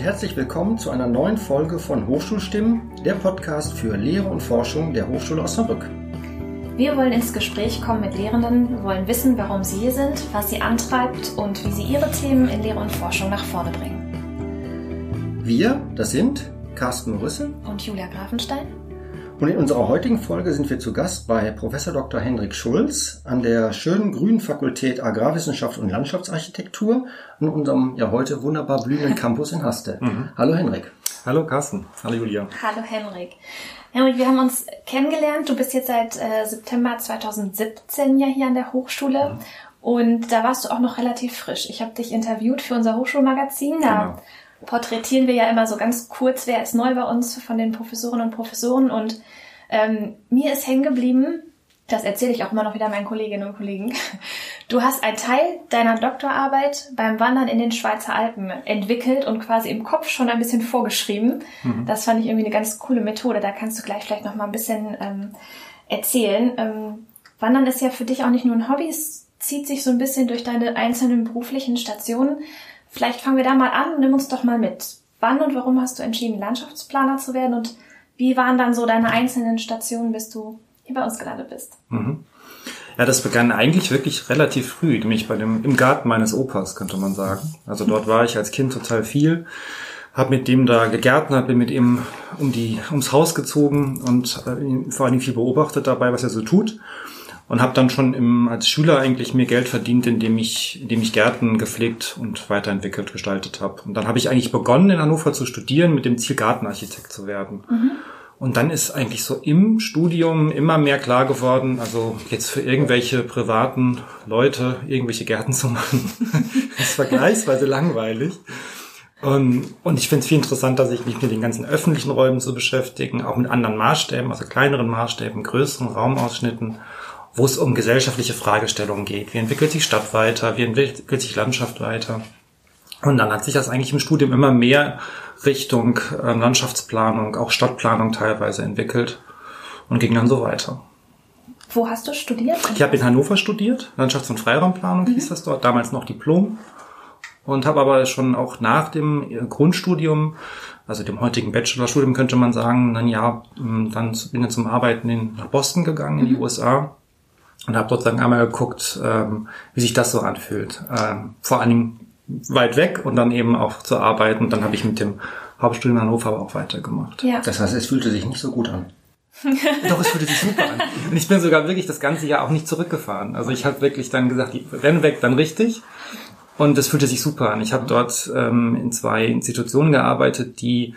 und herzlich willkommen zu einer neuen Folge von Hochschulstimmen, der Podcast für Lehre und Forschung der Hochschule Osnabrück. Wir wollen ins Gespräch kommen mit Lehrenden, wir wollen wissen, warum sie hier sind, was sie antreibt und wie sie ihre Themen in Lehre und Forschung nach vorne bringen. Wir, das sind Carsten Rüssel und Julia Grafenstein. Und in unserer heutigen Folge sind wir zu Gast bei Professor Dr. Hendrik Schulz an der schönen Grünen Fakultät Agrarwissenschaft und Landschaftsarchitektur an unserem ja heute wunderbar blühenden Campus in Haste. Mhm. Hallo Henrik. Hallo Carsten. Hallo Julia. Hallo Henrik. Henrik, wir haben uns kennengelernt. Du bist jetzt seit äh, September 2017 ja hier an der Hochschule. Mhm. Und da warst du auch noch relativ frisch. Ich habe dich interviewt für unser Hochschulmagazin. Da genau porträtieren wir ja immer so ganz kurz, wer ist neu bei uns von den Professorinnen und Professoren. Und ähm, mir ist hängen geblieben, das erzähle ich auch immer noch wieder meinen Kolleginnen und Kollegen. Du hast einen Teil deiner Doktorarbeit beim Wandern in den Schweizer Alpen entwickelt und quasi im Kopf schon ein bisschen vorgeschrieben. Mhm. Das fand ich irgendwie eine ganz coole Methode. Da kannst du gleich vielleicht noch mal ein bisschen ähm, erzählen. Ähm, Wandern ist ja für dich auch nicht nur ein Hobby, es zieht sich so ein bisschen durch deine einzelnen beruflichen Stationen. Vielleicht fangen wir da mal an und nimm uns doch mal mit. Wann und warum hast du entschieden, Landschaftsplaner zu werden und wie waren dann so deine einzelnen Stationen, bis du hier bei uns gelandet bist? Mhm. Ja, das begann eigentlich wirklich relativ früh, nämlich bei dem, im Garten meines Opas, könnte man sagen. Also dort war ich als Kind total viel, habe mit dem da gegärtnert, bin mit ihm um die, ums Haus gezogen und äh, vor allem viel beobachtet dabei, was er so tut und habe dann schon im, als Schüler eigentlich mir Geld verdient, indem ich, indem ich Gärten gepflegt und weiterentwickelt gestaltet habe. Und dann habe ich eigentlich begonnen in Hannover zu studieren mit dem Ziel Gartenarchitekt zu werden. Mhm. Und dann ist eigentlich so im Studium immer mehr klar geworden, also jetzt für irgendwelche privaten Leute irgendwelche Gärten zu machen, ist vergleichsweise langweilig. Und, und ich finde es viel interessanter, sich mich mit den ganzen öffentlichen Räumen zu beschäftigen, auch mit anderen Maßstäben, also kleineren Maßstäben, größeren Raumausschnitten wo es um gesellschaftliche Fragestellungen geht. Wie entwickelt sich Stadt weiter? Wie entwickelt sich Landschaft weiter? Und dann hat sich das eigentlich im Studium immer mehr Richtung äh, Landschaftsplanung, auch Stadtplanung teilweise entwickelt und ging dann so weiter. Wo hast du studiert? Ich habe in Hannover studiert, Landschafts- und Freiraumplanung mhm. hieß das dort, damals noch Diplom. Und habe aber schon auch nach dem äh, Grundstudium, also dem heutigen Bachelorstudium könnte man sagen, dann ja, dann bin ich zum Arbeiten in, nach Boston gegangen, in die mhm. USA und habe dort dann einmal geguckt, ähm, wie sich das so anfühlt. Ähm, vor allem weit weg und dann eben auch zu arbeiten. Und dann habe ich mit dem Hauptstudium in Hannover aber auch weitergemacht. Ja. Das heißt, es fühlte sich nicht so gut an. Doch, es fühlte sich super an. Und ich bin sogar wirklich das ganze Jahr auch nicht zurückgefahren. Also ich habe wirklich dann gesagt, renn weg, dann richtig. Und es fühlte sich super an. Ich habe dort ähm, in zwei Institutionen gearbeitet, die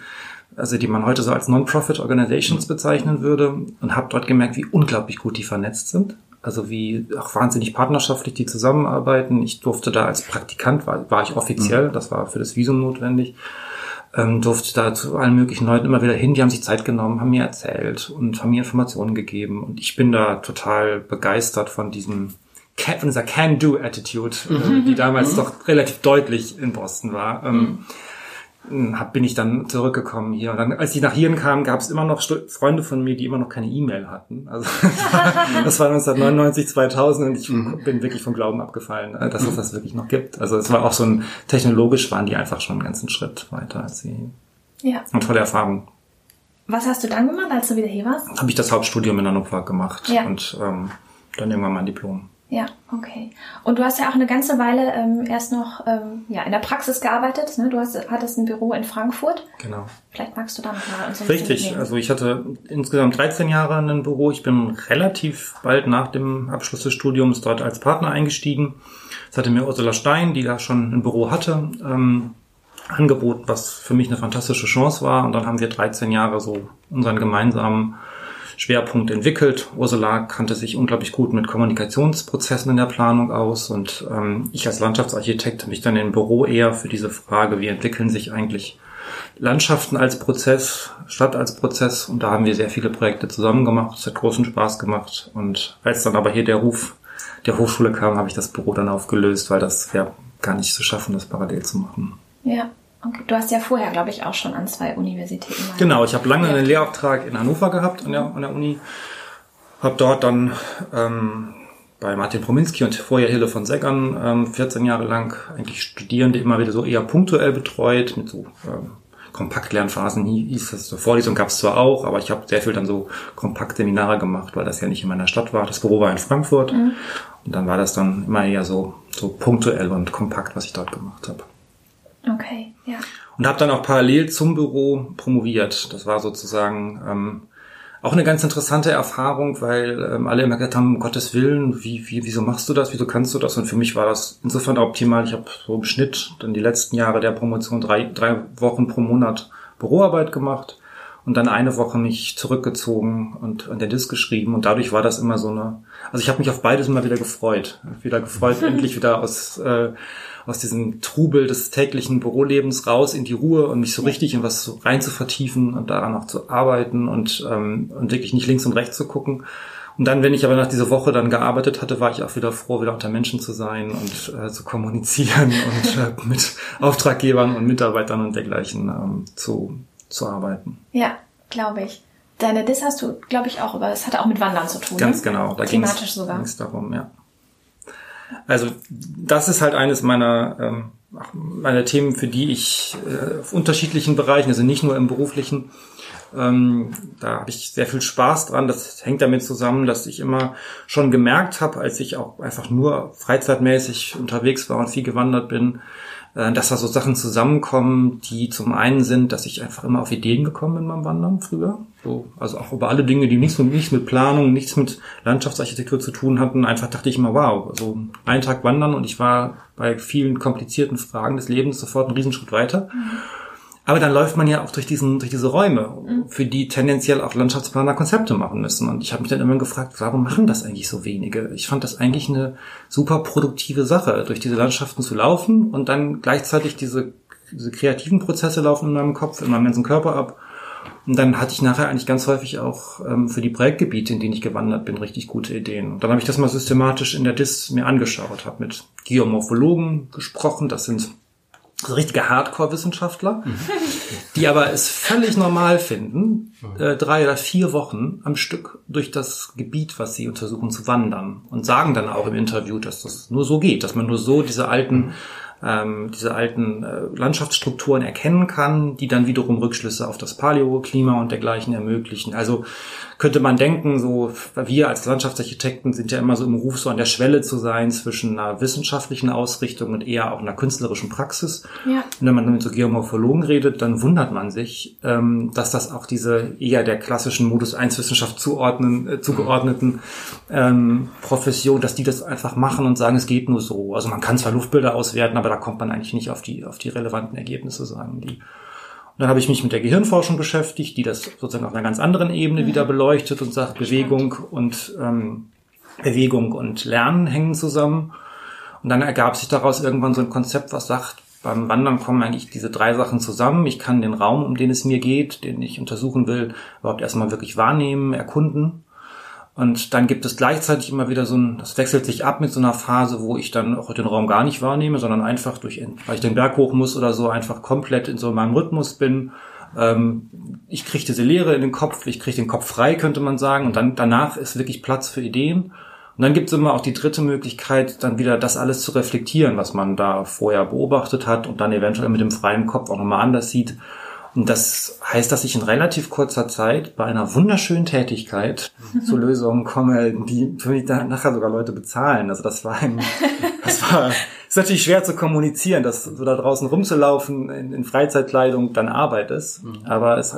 also die man heute so als Non-Profit Organizations bezeichnen würde und habe dort gemerkt, wie unglaublich gut die vernetzt sind also wie auch wahnsinnig partnerschaftlich die zusammenarbeiten. Ich durfte da als Praktikant, war, war ich offiziell, mhm. das war für das Visum notwendig, ähm, durfte da zu allen möglichen Leuten immer wieder hin, die haben sich Zeit genommen, haben mir erzählt und haben mir Informationen gegeben. Und ich bin da total begeistert von diesem von dieser Can-Do-Attitude, äh, mhm. die damals mhm. doch relativ deutlich in Boston war. Ähm, mhm hab, bin ich dann zurückgekommen hier. Und dann, als ich nach hier kam, gab es immer noch Freunde von mir, die immer noch keine E-Mail hatten. Also das war 1999, 2000 und ich mhm. bin wirklich vom Glauben abgefallen, äh, dass es das wirklich noch gibt. Also es war auch so ein, technologisch waren die einfach schon einen ganzen Schritt weiter als sie. Ja. Eine tolle Erfahrung. Was hast du dann gemacht, als du wieder hier warst? Habe ich das Hauptstudium in Hannover gemacht ja. und ähm, dann irgendwann mein Diplom. Ja, okay. Und du hast ja auch eine ganze Weile ähm, erst noch ähm, ja, in der Praxis gearbeitet. Ne? Du hast, hattest ein Büro in Frankfurt. Genau. Vielleicht magst du da noch mal uns ein Richtig. Also ich hatte insgesamt 13 Jahre ein Büro. Ich bin relativ bald nach dem Abschluss des Studiums dort als Partner eingestiegen. Das hatte mir Ursula Stein, die da schon ein Büro hatte, ähm, angeboten, was für mich eine fantastische Chance war. Und dann haben wir 13 Jahre so unseren gemeinsamen Schwerpunkt entwickelt. Ursula kannte sich unglaublich gut mit Kommunikationsprozessen in der Planung aus und ähm, ich als Landschaftsarchitekt habe mich dann im Büro eher für diese Frage, wie entwickeln sich eigentlich Landschaften als Prozess, Stadt als Prozess und da haben wir sehr viele Projekte zusammen gemacht. Es hat großen Spaß gemacht und als dann aber hier der Ruf der Hochschule kam, habe ich das Büro dann aufgelöst, weil das wäre gar nicht zu schaffen, das parallel zu machen. Ja. Okay. Du hast ja vorher, glaube ich, auch schon an zwei Universitäten. Genau, ich habe lange einen Lehrauftrag in Hannover gehabt an der, an der Uni. Habe dort dann ähm, bei Martin Prominski und vorher Hille von Seggern ähm, 14 Jahre lang eigentlich Studierende immer wieder so eher punktuell betreut mit so ähm, Kompaktlernphasen hieß das. So Vorlesung gab es zwar auch, aber ich habe sehr viel dann so Kompaktseminare gemacht, weil das ja nicht in meiner Stadt war. Das Büro war in Frankfurt mhm. und dann war das dann immer eher so so punktuell und kompakt, was ich dort gemacht habe. Okay, ja. Und habe dann auch parallel zum Büro promoviert. Das war sozusagen ähm, auch eine ganz interessante Erfahrung, weil ähm, alle immer gesagt haben, um Gottes Willen, wie, wie, wieso machst du das, wieso kannst du das? Und für mich war das insofern optimal. Ich habe so im Schnitt dann die letzten Jahre der Promotion drei, drei Wochen pro Monat Büroarbeit gemacht und dann eine Woche mich zurückgezogen und an der Disk geschrieben und dadurch war das immer so eine, also ich habe mich auf beides immer wieder gefreut, wieder gefreut, endlich wieder aus äh, aus diesem Trubel des täglichen Bürolebens raus in die Ruhe und mich so richtig in was rein zu vertiefen und daran auch zu arbeiten und, ähm, und wirklich nicht links und rechts zu gucken. Und dann, wenn ich aber nach dieser Woche dann gearbeitet hatte, war ich auch wieder froh, wieder unter Menschen zu sein und äh, zu kommunizieren und äh, mit Auftraggebern und Mitarbeitern und dergleichen ähm, zu, zu arbeiten. Ja, glaube ich. Deine Dis hast du, glaube ich, auch, aber es hatte auch mit Wandern zu tun. Ganz ne? genau. Da Thematisch sogar. Ging es darum, ja. Also das ist halt eines meiner, ähm, meiner Themen, für die ich äh, auf unterschiedlichen Bereichen, also nicht nur im beruflichen, ähm, da habe ich sehr viel Spaß dran. Das hängt damit zusammen, dass ich immer schon gemerkt habe, als ich auch einfach nur freizeitmäßig unterwegs war und viel gewandert bin, dass da so Sachen zusammenkommen, die zum einen sind, dass ich einfach immer auf Ideen gekommen bin beim Wandern früher. So, also auch über alle Dinge, die nichts mit, nichts mit Planung, nichts mit Landschaftsarchitektur zu tun hatten. Einfach dachte ich immer, wow, so einen Tag wandern und ich war bei vielen komplizierten Fragen des Lebens sofort einen Riesenschritt weiter. Mhm. Aber dann läuft man ja auch durch diesen, durch diese Räume, mhm. für die tendenziell auch Landschaftsplaner Konzepte machen müssen. Und ich habe mich dann immer gefragt, warum machen das eigentlich so wenige? Ich fand das eigentlich eine super produktive Sache, durch diese Landschaften zu laufen und dann gleichzeitig diese, diese kreativen Prozesse laufen in meinem Kopf, in meinem ganzen Körper ab. Und dann hatte ich nachher eigentlich ganz häufig auch ähm, für die Projektgebiete, in denen ich gewandert bin, richtig gute Ideen. Und dann habe ich das mal systematisch in der DIS mir angeschaut, habe mit Geomorphologen gesprochen, das sind richtige Hardcore-Wissenschaftler, die aber es völlig normal finden, äh, drei oder vier Wochen am Stück durch das Gebiet, was sie untersuchen, zu wandern und sagen dann auch im Interview, dass das nur so geht, dass man nur so diese alten ähm, diese alten äh, Landschaftsstrukturen erkennen kann, die dann wiederum Rückschlüsse auf das Paläoklima und dergleichen ermöglichen. Also könnte man denken, so wir als Landschaftsarchitekten sind ja immer so im Ruf, so an der Schwelle zu sein zwischen einer wissenschaftlichen Ausrichtung und eher auch einer künstlerischen Praxis. Ja. Und wenn man mit so Geomorphologen redet, dann wundert man sich, ähm, dass das auch diese eher der klassischen Modus 1 Wissenschaft zuordnen, äh, zugeordneten ähm, Profession, dass die das einfach machen und sagen, es geht nur so. Also man kann zwar Luftbilder auswerten, aber da kommt man eigentlich nicht auf die, auf die relevanten Ergebnisse, sagen die. Und dann habe ich mich mit der Gehirnforschung beschäftigt, die das sozusagen auf einer ganz anderen Ebene mhm. wieder beleuchtet und sagt, Bewegung und ähm, Bewegung und Lernen hängen zusammen. Und dann ergab sich daraus irgendwann so ein Konzept, was sagt, beim Wandern kommen eigentlich diese drei Sachen zusammen. Ich kann den Raum, um den es mir geht, den ich untersuchen will, überhaupt erstmal wirklich wahrnehmen, erkunden. Und dann gibt es gleichzeitig immer wieder so ein, das wechselt sich ab mit so einer Phase, wo ich dann auch den Raum gar nicht wahrnehme, sondern einfach durch, weil ich den Berg hoch muss oder so, einfach komplett in so meinem Rhythmus bin. Ähm, ich kriege diese Leere in den Kopf, ich kriege den Kopf frei, könnte man sagen. Und dann danach ist wirklich Platz für Ideen. Und dann gibt es immer auch die dritte Möglichkeit, dann wieder das alles zu reflektieren, was man da vorher beobachtet hat und dann eventuell mit dem freien Kopf auch nochmal anders sieht. Und das heißt, dass ich in relativ kurzer Zeit bei einer wunderschönen Tätigkeit zu Lösungen komme, die für mich dann nachher sogar Leute bezahlen. Also das war ein, das war, ist natürlich schwer zu kommunizieren, dass so da draußen rumzulaufen in, in Freizeitkleidung dann Arbeit ist. Mhm. Aber es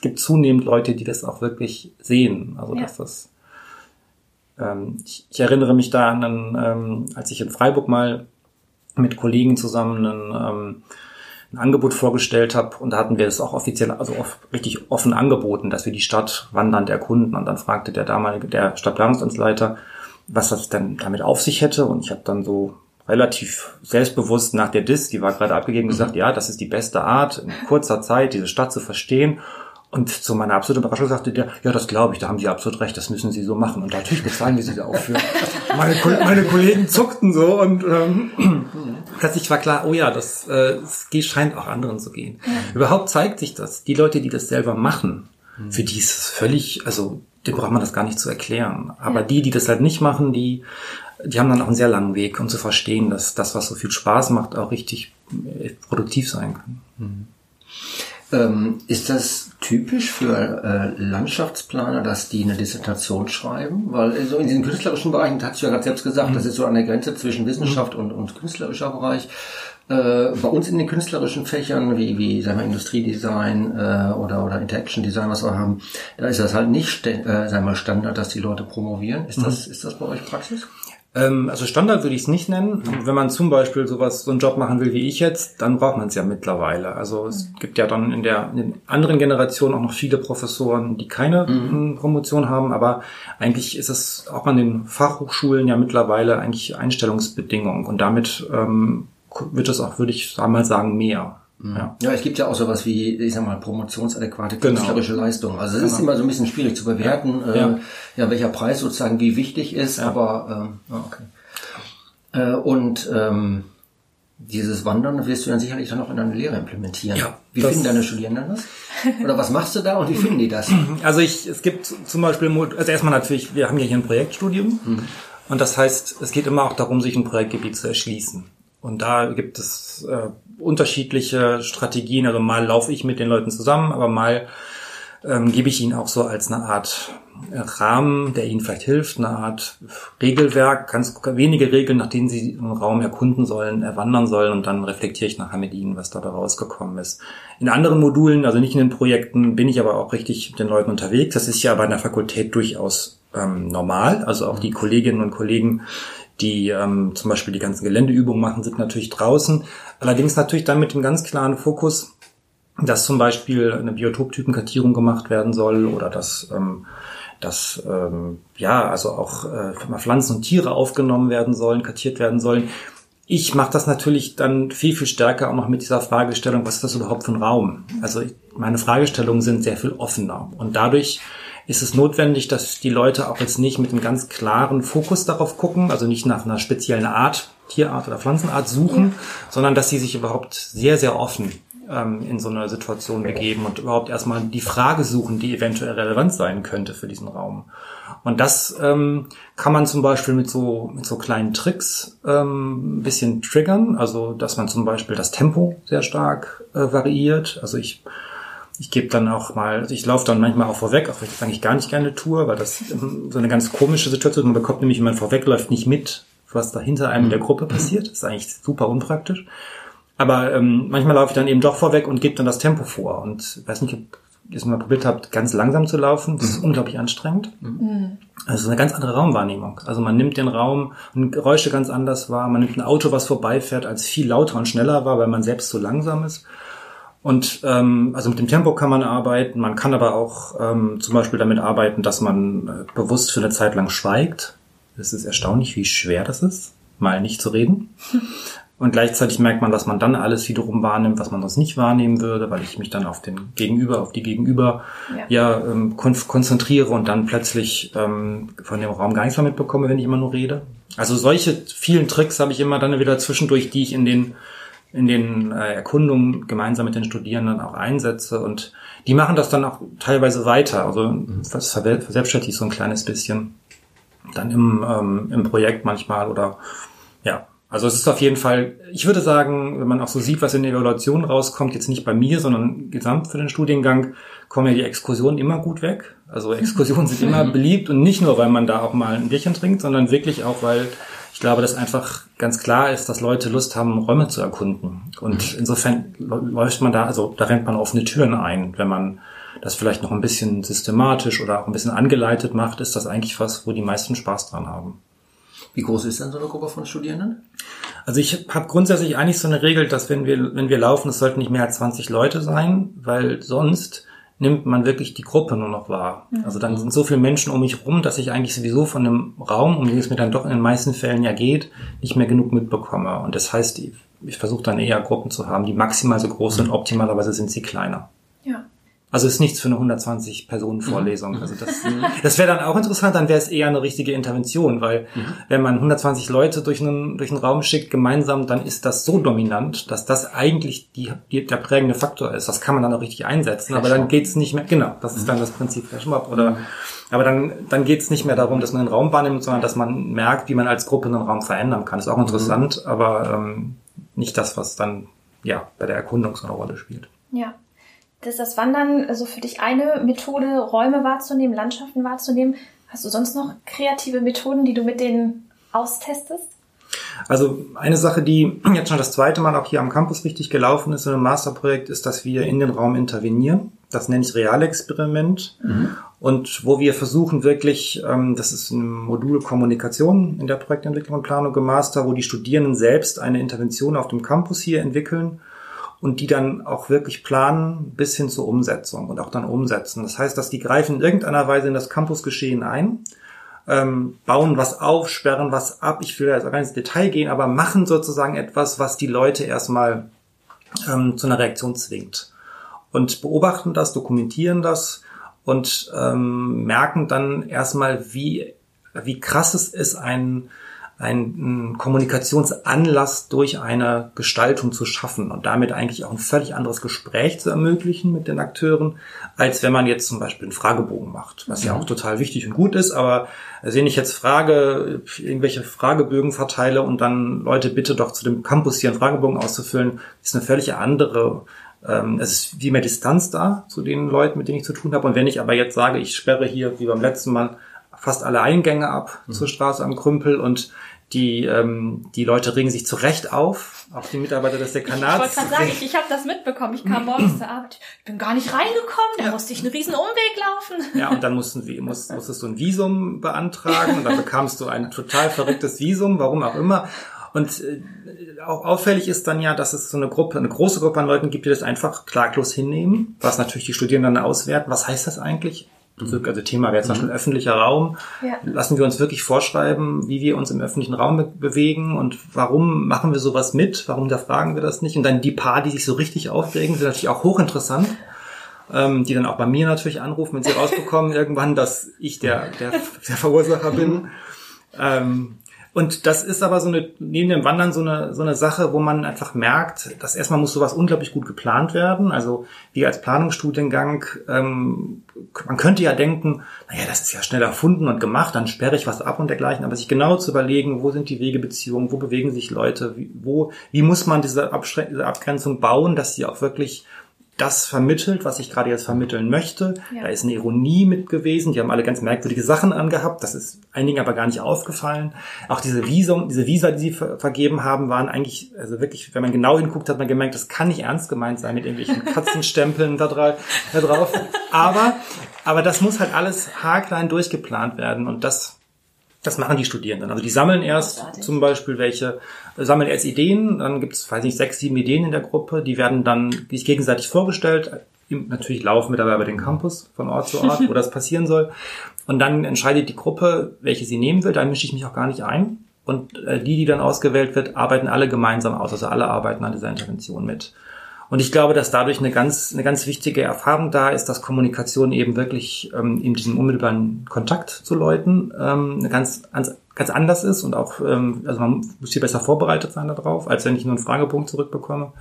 gibt zunehmend Leute, die das auch wirklich sehen. Also ja. dass das, ähm, ich, ich, erinnere mich da an, ähm, als ich in Freiburg mal mit Kollegen zusammen einen, ähm, ein Angebot vorgestellt habe und da hatten wir das auch offiziell, also richtig offen angeboten, dass wir die Stadt wandernd erkunden. Und dann fragte der damalige, der Stadtplanungsamtsleiter, was das denn damit auf sich hätte. Und ich habe dann so relativ selbstbewusst nach der DIS, die war gerade abgegeben, gesagt, mhm. ja, das ist die beste Art, in kurzer Zeit diese Stadt zu verstehen. Und zu meiner absoluten Überraschung sagte der, ja, das glaube ich, da haben Sie absolut recht, das müssen Sie so machen. Und natürlich bezahlen wir Sie da auch für. meine, meine Kollegen zuckten so und ähm, plötzlich war klar, oh ja, das, äh, das scheint auch anderen zu gehen. Ja. Überhaupt zeigt sich das, die Leute, die das selber machen, mhm. für die ist es völlig, also dem braucht man das gar nicht zu erklären. Aber ja. die, die das halt nicht machen, die, die haben dann auch einen sehr langen Weg, um zu verstehen, dass das, was so viel Spaß macht, auch richtig äh, produktiv sein kann. Mhm. Ähm, ist das typisch für äh, Landschaftsplaner, dass die eine Dissertation schreiben? Weil so in diesen künstlerischen Bereichen, das hast du ja gerade selbst gesagt, mhm. das ist so an der Grenze zwischen Wissenschaft mhm. und, und künstlerischer Bereich. Äh, bei uns in den künstlerischen Fächern wie, wie sagen wir, Industriedesign äh, oder, oder Interaction Design, was wir haben, da ist das halt nicht äh, sagen wir, Standard, dass die Leute promovieren. Ist, mhm. das, ist das bei euch Praxis? Ähm, also Standard würde ich es nicht nennen. Mhm. Wenn man zum Beispiel sowas, so einen Job machen will wie ich jetzt, dann braucht man es ja mittlerweile. Also es mhm. gibt ja dann in der in den anderen Generationen auch noch viele Professoren, die keine mhm. Promotion haben, aber eigentlich ist es auch an den Fachhochschulen ja mittlerweile eigentlich Einstellungsbedingung und damit ähm, wird es auch, würde ich mal sagen, mehr. Ja. ja, es gibt ja auch sowas wie, ich sag mal, promotionsadäquate genau. künstlerische genau. Leistung. Also es genau. ist immer so ein bisschen schwierig zu bewerten, ja, äh, ja welcher Preis sozusagen wie wichtig ist, ja. aber ähm, okay. Äh, und ähm, dieses Wandern wirst du dann sicherlich dann auch in deine Lehre implementieren. Ja, wie finden deine Studierenden das? Oder was machst du da und wie finden die das? Also ich, es gibt zum Beispiel, also erstmal natürlich, wir haben ja hier ein Projektstudium mhm. und das heißt, es geht immer auch darum, sich ein Projektgebiet zu erschließen. Und da gibt es äh, unterschiedliche Strategien. Also mal laufe ich mit den Leuten zusammen, aber mal ähm, gebe ich ihnen auch so als eine Art Rahmen, der ihnen vielleicht hilft, eine Art Regelwerk, ganz wenige Regeln, nach denen sie einen Raum erkunden sollen, erwandern sollen und dann reflektiere ich nachher mit ihnen, was da rausgekommen ist. In anderen Modulen, also nicht in den Projekten, bin ich aber auch richtig mit den Leuten unterwegs. Das ist ja bei einer Fakultät durchaus ähm, normal. Also auch die Kolleginnen und Kollegen die ähm, zum Beispiel die ganzen Geländeübungen machen, sind natürlich draußen. Allerdings natürlich dann mit dem ganz klaren Fokus, dass zum Beispiel eine Biotoptypenkartierung gemacht werden soll oder dass, ähm, dass ähm, ja also auch äh, Pflanzen und Tiere aufgenommen werden sollen, kartiert werden sollen. Ich mache das natürlich dann viel, viel stärker auch noch mit dieser Fragestellung, was ist das überhaupt für ein Raum? Also meine Fragestellungen sind sehr viel offener und dadurch ist es notwendig, dass die Leute auch jetzt nicht mit einem ganz klaren Fokus darauf gucken, also nicht nach einer speziellen Art, Tierart oder Pflanzenart suchen, ja. sondern dass sie sich überhaupt sehr, sehr offen ähm, in so eine Situation begeben und überhaupt erstmal die Frage suchen, die eventuell relevant sein könnte für diesen Raum. Und das ähm, kann man zum Beispiel mit so, mit so kleinen Tricks ähm, ein bisschen triggern, also dass man zum Beispiel das Tempo sehr stark äh, variiert. Also ich ich gebe dann auch mal, also ich laufe dann manchmal auch vorweg, auch wenn ich das eigentlich gar nicht gerne tue, weil das so eine ganz komische Situation, man bekommt nämlich, wenn man vorwegläuft, nicht mit, was da hinter einem in der Gruppe passiert. Das ist eigentlich super unpraktisch. Aber ähm, manchmal laufe ich dann eben doch vorweg und gebe dann das Tempo vor. Und weiß nicht, ob ihr es mal probiert habt, ganz langsam zu laufen. Das ist mhm. unglaublich anstrengend. Mhm. Also eine ganz andere Raumwahrnehmung. Also man nimmt den Raum und Geräusche ganz anders wahr. Man nimmt ein Auto, was vorbeifährt, als viel lauter und schneller war, weil man selbst so langsam ist. Und ähm, also mit dem Tempo kann man arbeiten, man kann aber auch ähm, zum Beispiel damit arbeiten, dass man äh, bewusst für eine Zeit lang schweigt. Es ist erstaunlich, wie schwer das ist, mal nicht zu reden. Und gleichzeitig merkt man, dass man dann alles wiederum wahrnimmt, was man sonst nicht wahrnehmen würde, weil ich mich dann auf den Gegenüber, auf die Gegenüber ja, ja ähm, kon konzentriere und dann plötzlich ähm, von dem Raum gar nichts mehr mitbekomme, wenn ich immer nur rede. Also solche vielen Tricks habe ich immer dann wieder zwischendurch, die ich in den in den äh, Erkundungen gemeinsam mit den Studierenden auch einsetze und die machen das dann auch teilweise weiter. Also das verselbstständigt so ein kleines bisschen dann im, ähm, im Projekt manchmal oder ja. Also es ist auf jeden Fall, ich würde sagen, wenn man auch so sieht, was in der Evaluation rauskommt, jetzt nicht bei mir, sondern gesamt für den Studiengang, kommen ja die Exkursionen immer gut weg. Also Exkursionen sind immer beliebt und nicht nur, weil man da auch mal ein Bierchen trinkt, sondern wirklich auch, weil ich glaube, dass einfach ganz klar ist, dass Leute Lust haben, Räume zu erkunden. Und mhm. insofern läuft man da, also da rennt man offene Türen ein. Wenn man das vielleicht noch ein bisschen systematisch oder auch ein bisschen angeleitet macht, ist das eigentlich was, wo die meisten Spaß dran haben. Wie groß ist denn so eine Gruppe von Studierenden? Also ich habe grundsätzlich eigentlich so eine Regel, dass wenn wir, wenn wir laufen, es sollten nicht mehr als 20 Leute sein, weil sonst nimmt man wirklich die Gruppe nur noch wahr. Mhm. Also dann sind so viele Menschen um mich rum, dass ich eigentlich sowieso von dem Raum, um den es mir dann doch in den meisten Fällen ja geht, nicht mehr genug mitbekomme. Und das heißt, ich versuche dann eher Gruppen zu haben, die maximal so groß sind, optimalerweise sind sie kleiner. Ja. Also ist nichts für eine 120 Personen Vorlesung. Also das, das wäre dann auch interessant, dann wäre es eher eine richtige Intervention, weil mhm. wenn man 120 Leute durch einen, durch einen Raum schickt gemeinsam, dann ist das so dominant, dass das eigentlich die, die, der prägende Faktor ist. Das kann man dann auch richtig einsetzen, aber dann geht's nicht mehr, genau, das ist dann das Prinzip Flashmob oder, mhm. aber dann, dann geht's nicht mehr darum, dass man einen Raum wahrnimmt, sondern dass man merkt, wie man als Gruppe einen Raum verändern kann. Das ist auch interessant, mhm. aber ähm, nicht das, was dann ja bei der Erkundung so eine Rolle spielt. Ja. Ist das Wandern also für dich eine Methode, Räume wahrzunehmen, Landschaften wahrzunehmen? Hast du sonst noch kreative Methoden, die du mit denen austestest? Also eine Sache, die jetzt schon das zweite Mal auch hier am Campus richtig gelaufen ist in einem Masterprojekt, ist, dass wir in den Raum intervenieren. Das nenne ich Realexperiment. Mhm. Und wo wir versuchen wirklich, ähm, das ist ein Modul Kommunikation in der Projektentwicklung und Planung gemaster, wo die Studierenden selbst eine Intervention auf dem Campus hier entwickeln und die dann auch wirklich planen bis hin zur Umsetzung und auch dann umsetzen. Das heißt, dass die greifen in irgendeiner Weise in das Campusgeschehen ein, ähm, bauen was auf, sperren was ab. Ich will jetzt auch gar nicht ins Detail gehen, aber machen sozusagen etwas, was die Leute erstmal ähm, zu einer Reaktion zwingt. Und beobachten das, dokumentieren das und ähm, merken dann erstmal, wie, wie krass es ist, ein einen Kommunikationsanlass durch eine Gestaltung zu schaffen und damit eigentlich auch ein völlig anderes Gespräch zu ermöglichen mit den Akteuren, als wenn man jetzt zum Beispiel einen Fragebogen macht, was ja, ja auch total wichtig und gut ist, aber wenn ich jetzt frage, irgendwelche Fragebögen verteile und dann Leute bitte doch zu dem Campus hier einen Fragebogen auszufüllen, ist eine völlig andere ähm, es ist viel mehr Distanz da zu den Leuten, mit denen ich zu tun habe. Und wenn ich aber jetzt sage, ich sperre hier, wie beim letzten Mal, fast alle Eingänge ab mhm. zur Straße am Krümpel und die, ähm, die Leute regen sich zu Recht auf, auch die Mitarbeiter des Dekanats. Ich wollte gerade sagen, ich, ich habe das mitbekommen. Ich kam morgens zur Arbeit, ich bin gar nicht reingekommen, da ja. musste ich einen riesen Umweg laufen. Ja, und dann mussten sie, musst, musstest du ein Visum beantragen und dann bekamst du ein total verrücktes Visum, warum auch immer. Und äh, auch auffällig ist dann ja, dass es so eine Gruppe, eine große Gruppe an Leuten gibt, die das einfach klaglos hinnehmen, was natürlich die Studierenden dann auswerten. Was heißt das eigentlich? Mhm. Also Thema wäre zum Beispiel mhm. öffentlicher Raum. Ja. Lassen wir uns wirklich vorschreiben, wie wir uns im öffentlichen Raum be bewegen und warum machen wir sowas mit? Warum hinterfragen wir das nicht? Und dann die paar, die sich so richtig aufregen, sind natürlich auch hochinteressant. Ähm, die dann auch bei mir natürlich anrufen, wenn sie rausbekommen irgendwann, dass ich der, der, der Verursacher bin. Ähm, und das ist aber so eine, neben dem Wandern so eine, so eine Sache, wo man einfach merkt, dass erstmal muss sowas unglaublich gut geplant werden. Also wir als Planungsstudiengang, ähm, man könnte ja denken, naja, das ist ja schnell erfunden und gemacht, dann sperre ich was ab und dergleichen, aber sich genau zu überlegen, wo sind die Wegebeziehungen, wo bewegen sich Leute, wie, wo, wie muss man diese, diese Abgrenzung bauen, dass sie auch wirklich das vermittelt, was ich gerade jetzt vermitteln möchte. Ja. Da ist eine Ironie mit gewesen. Die haben alle ganz merkwürdige Sachen angehabt. Das ist einigen aber gar nicht aufgefallen. Auch diese Visum, diese Visa, die sie ver vergeben haben, waren eigentlich, also wirklich, wenn man genau hinguckt, hat man gemerkt, das kann nicht ernst gemeint sein mit irgendwelchen Katzenstempeln da, da drauf. Aber, aber das muss halt alles haarklein durchgeplant werden und das das machen die Studierenden. Also die sammeln erst Großartig. zum Beispiel welche, sammeln erst Ideen, dann gibt es, weiß nicht, sechs, sieben Ideen in der Gruppe, die werden dann sich gegenseitig vorgestellt. Natürlich laufen wir dabei über den Campus von Ort zu Ort, wo das passieren soll. Und dann entscheidet die Gruppe, welche sie nehmen will. Da mische ich mich auch gar nicht ein. Und äh, die, die dann ausgewählt wird, arbeiten alle gemeinsam aus. Also alle arbeiten an dieser Intervention mit. Und ich glaube, dass dadurch eine ganz, eine ganz wichtige Erfahrung da ist, dass Kommunikation eben wirklich ähm, in diesem unmittelbaren Kontakt zu Leuten ähm, ganz, ganz, ganz anders ist und auch, ähm, also man muss hier besser vorbereitet sein darauf, als wenn ich nur einen Fragepunkt zurückbekomme.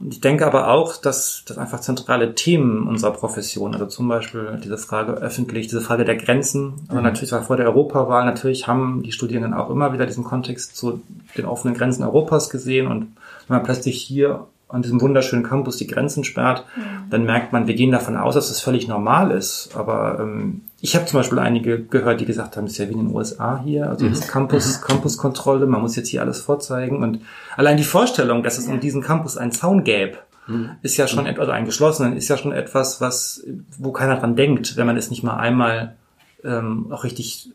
Und ich denke aber auch, dass, dass einfach zentrale Themen unserer Profession, also zum Beispiel diese Frage öffentlich, diese Frage der Grenzen, aber mhm. natürlich war vor der Europawahl, natürlich haben die Studierenden auch immer wieder diesen Kontext zu den offenen Grenzen Europas gesehen und wenn man plötzlich hier an diesem wunderschönen Campus die Grenzen sperrt, mhm. dann merkt man, wir gehen davon aus, dass das völlig normal ist. Aber ähm, ich habe zum Beispiel einige gehört, die gesagt haben, es ist ja wie in den USA hier, also mhm. Campus, mhm. Campuskontrolle, man muss jetzt hier alles vorzeigen. Und allein die Vorstellung, dass es um diesen Campus einen Zaun gäbe, mhm. ist ja schon mhm. etwas, also einen geschlossenen, ist ja schon etwas, was, wo keiner dran denkt, wenn man es nicht mal einmal ähm, auch richtig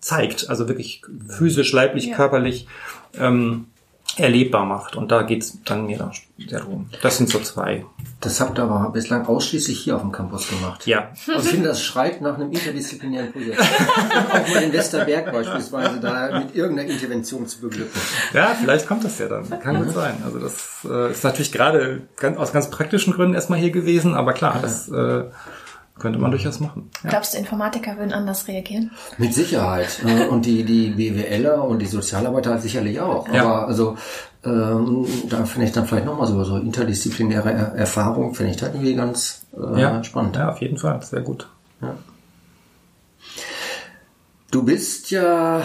zeigt. Also wirklich physisch, leiblich, ja. körperlich. Ähm, erlebbar macht. Und da geht's dann mir sehr darum. Das sind so zwei. Das habt ihr aber bislang ausschließlich hier auf dem Campus gemacht. Ja. Also ich finde, das schreit nach einem interdisziplinären Projekt. auch mal in Westerberg beispielsweise da mit irgendeiner Intervention zu beglücken. Ja, vielleicht kommt das ja dann. Kann gut sein. Also das äh, ist natürlich gerade ganz, aus ganz praktischen Gründen erstmal hier gewesen, aber klar, das äh, könnte man durchaus machen. Ja. Glaubst du, Informatiker würden anders reagieren? Mit Sicherheit. Äh, Und die, die BWLer und die Sozialarbeiter sicherlich auch. Ja. Aber also ähm, da finde ich dann vielleicht nochmal so, so interdisziplinäre Er- Erfahrung, finde ich da irgendwie ganz äh, Ja, spannend. Ja, auf jeden Fall. Sehr gut. Du bist ja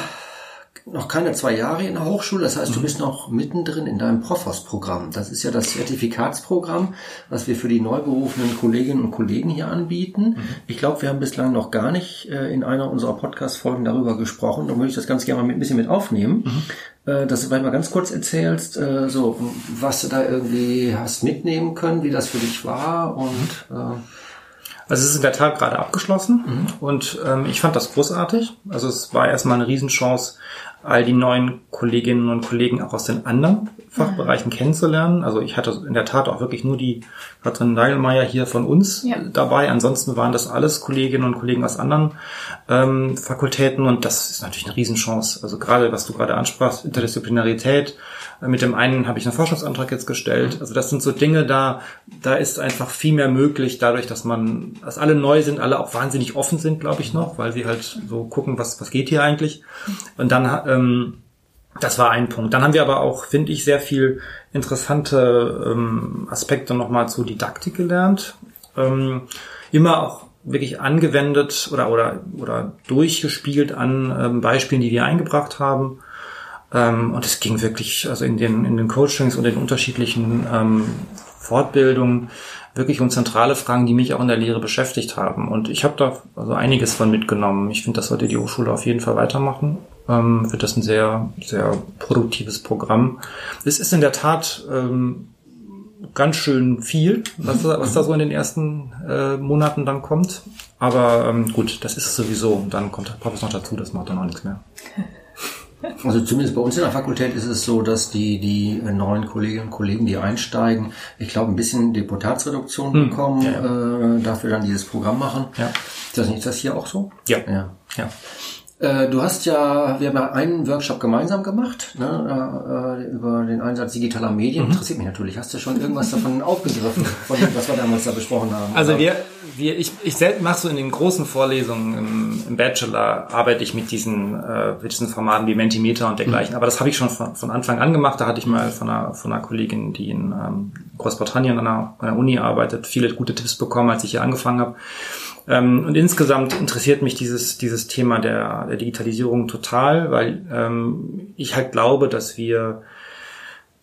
noch keine zwei Jahre in der Hochschule, das heißt, du bist noch mittendrin in deinem Profos-Programm. Das ist ja das Zertifikatsprogramm, was wir für die neu berufenen Kolleginnen und Kollegen hier anbieten. Ich glaube, wir haben bislang noch gar nicht äh, in einer unserer Podcast-Folgen darüber gesprochen. Da würde ich das ganz gerne mal mit, ein bisschen mit aufnehmen. Äh, dass du mal ganz kurz erzählst, äh, so, was du da irgendwie hast mitnehmen können, wie das für dich war und äh, Also es ist in der Tat gerade abgeschlossen und ähm, ich fand das großartig. Also es war erstmal eine Riesenchance, all die neuen Kolleginnen und Kollegen auch aus den anderen Fachbereichen kennenzulernen. Also ich hatte in der Tat auch wirklich nur die Katrin Nagelmeier hier von uns Ja. dabei. Ansonsten waren das alles Kolleginnen und Kollegen aus anderen ähm, Fakultäten und das ist natürlich eine Riesenchance. Also gerade, was du gerade ansprachst, Interdisziplinarität. Äh, Mit dem einen habe ich einen Forschungsantrag jetzt gestellt. Also das sind so Dinge, da, da ist einfach viel mehr möglich, dadurch, dass man, dass alle neu sind, alle auch wahnsinnig offen sind, glaube ich noch, weil sie halt so gucken, was, was geht hier eigentlich. Und dann, ähm, das war ein Punkt. Dann haben wir aber auch, finde ich, sehr viel interessante ähm, Aspekte nochmal zur Didaktik gelernt. Ähm, immer auch wirklich angewendet oder, oder, oder durchgespielt an ähm, Beispielen, die wir eingebracht haben. Ähm, und es ging wirklich, also in den, in den Coachings und den unterschiedlichen ähm, Fortbildungen wirklich um zentrale Fragen, die mich auch in der Lehre beschäftigt haben. Und ich habe da also einiges von mitgenommen. Ich finde, das sollte die Hochschule auf jeden Fall weitermachen. Ähm, wird das ein sehr, sehr produktives Programm. Es ist in der Tat ähm, ganz schön viel, was, da- was da so in den ersten äh, Monaten dann kommt. Aber ähm, gut, das ist es sowieso. Und dann kommt Profis noch dazu, das macht dann auch nichts mehr. Also zumindest bei uns in der Fakultät ist es so, dass die, die neuen Kolleginnen und Kollegen, die einsteigen, ich glaube, ein bisschen Deputatsreduktion bekommen, ja, Äh, dafür dann dieses Programm machen. Ja. Ist das nicht das hier auch so? Ja. Ja. Ja. Äh, du hast ja, wir haben ja einen Workshop gemeinsam gemacht, ne, äh, über den Einsatz digitaler Medien. Interessiert mich natürlich. Hast du schon irgendwas davon aufgegriffen, von dem, was wir damals da besprochen haben? Also Oder? wir, wir ich, ich selbst mache so in den großen Vorlesungen im, im Bachelor, arbeite ich mit diesen, äh, mit diesen Formaten wie Mentimeter und dergleichen. Aber das habe ich schon von, von Anfang an gemacht. Da hatte ich mal von einer, von einer Kollegin, die in ähm, Großbritannien an einer, an einer Uni arbeitet, viele gute Tipps bekommen, als ich hier angefangen habe. Ähm, und insgesamt interessiert mich dieses, dieses Thema der, der Digitalisierung total, weil ähm, ich halt glaube, dass wir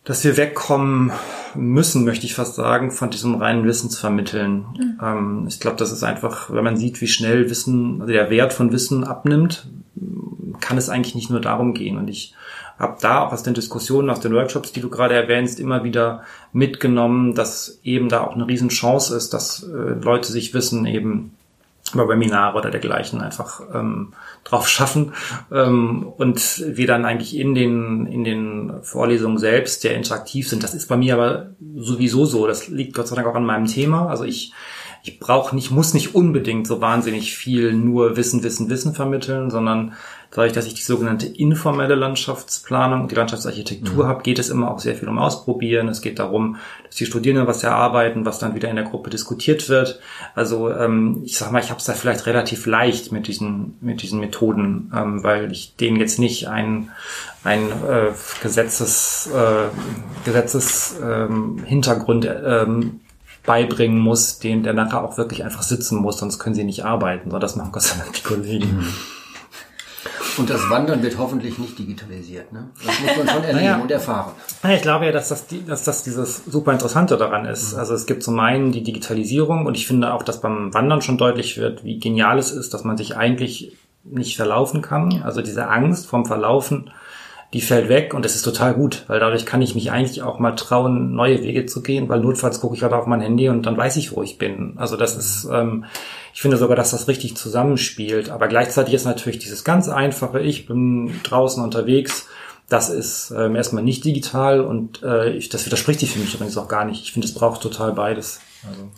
dass wir wegkommen müssen, möchte ich fast sagen, von diesem reinen Wissensvermitteln. Ähm, ich glaube, das ist einfach, wenn man sieht, wie schnell Wissen, also der Wert von Wissen abnimmt, kann es eigentlich nicht nur darum gehen. Und ich habe da auch aus den Diskussionen, aus den Workshops, die du gerade erwähnst, immer wieder mitgenommen, dass eben da auch eine Riesenchance ist, dass äh, Leute sich Wissen eben über Webinare oder dergleichen einfach ähm, drauf schaffen ähm, und wir dann eigentlich in den in den Vorlesungen selbst sehr interaktiv sind. Das ist bei mir aber sowieso so. Das liegt Gott sei Dank auch an meinem Thema. Also ich ich brauche nicht, muss nicht unbedingt so wahnsinnig viel nur Wissen, Wissen, Wissen vermitteln, sondern dadurch, dass ich die sogenannte informelle Landschaftsplanung, die Landschaftsarchitektur habe, geht es immer auch sehr viel um Ausprobieren. Es geht darum, dass die Studierenden was erarbeiten, was dann wieder in der Gruppe diskutiert wird. Also ähm, ich sag mal, ich habe es da vielleicht relativ leicht mit diesen mit diesen Methoden, ähm, weil ich denen jetzt nicht ein ein äh, Gesetzes äh, Gesetzes ähm, Hintergrund ähm, beibringen muss, den der nachher auch wirklich einfach sitzen muss, sonst können sie nicht arbeiten. So, das machen Gott sei Dank die Kollegen. Und das Wandern wird hoffentlich nicht digitalisiert. Ne? Das muss man schon erleben Naja. und erfahren. Ich glaube ja, dass das, dass das dieses super Interessante daran ist. Also es gibt zum einen die Digitalisierung und ich finde auch, dass beim Wandern schon deutlich wird, wie genial es ist, dass man sich eigentlich nicht verlaufen kann. Also diese Angst vom Verlaufen, die fällt weg und das ist total gut, weil dadurch kann ich mich eigentlich auch mal trauen, neue Wege zu gehen, weil notfalls gucke ich halt auf mein Handy und dann weiß ich, wo ich bin. Also das ist, ähm, ich finde sogar, dass das richtig zusammenspielt. Aber gleichzeitig ist natürlich dieses ganz einfache, ich bin draußen unterwegs, das ist ähm, erstmal nicht digital und äh, ich, das widerspricht sich für mich übrigens auch gar nicht. Ich finde, es braucht total beides. Also.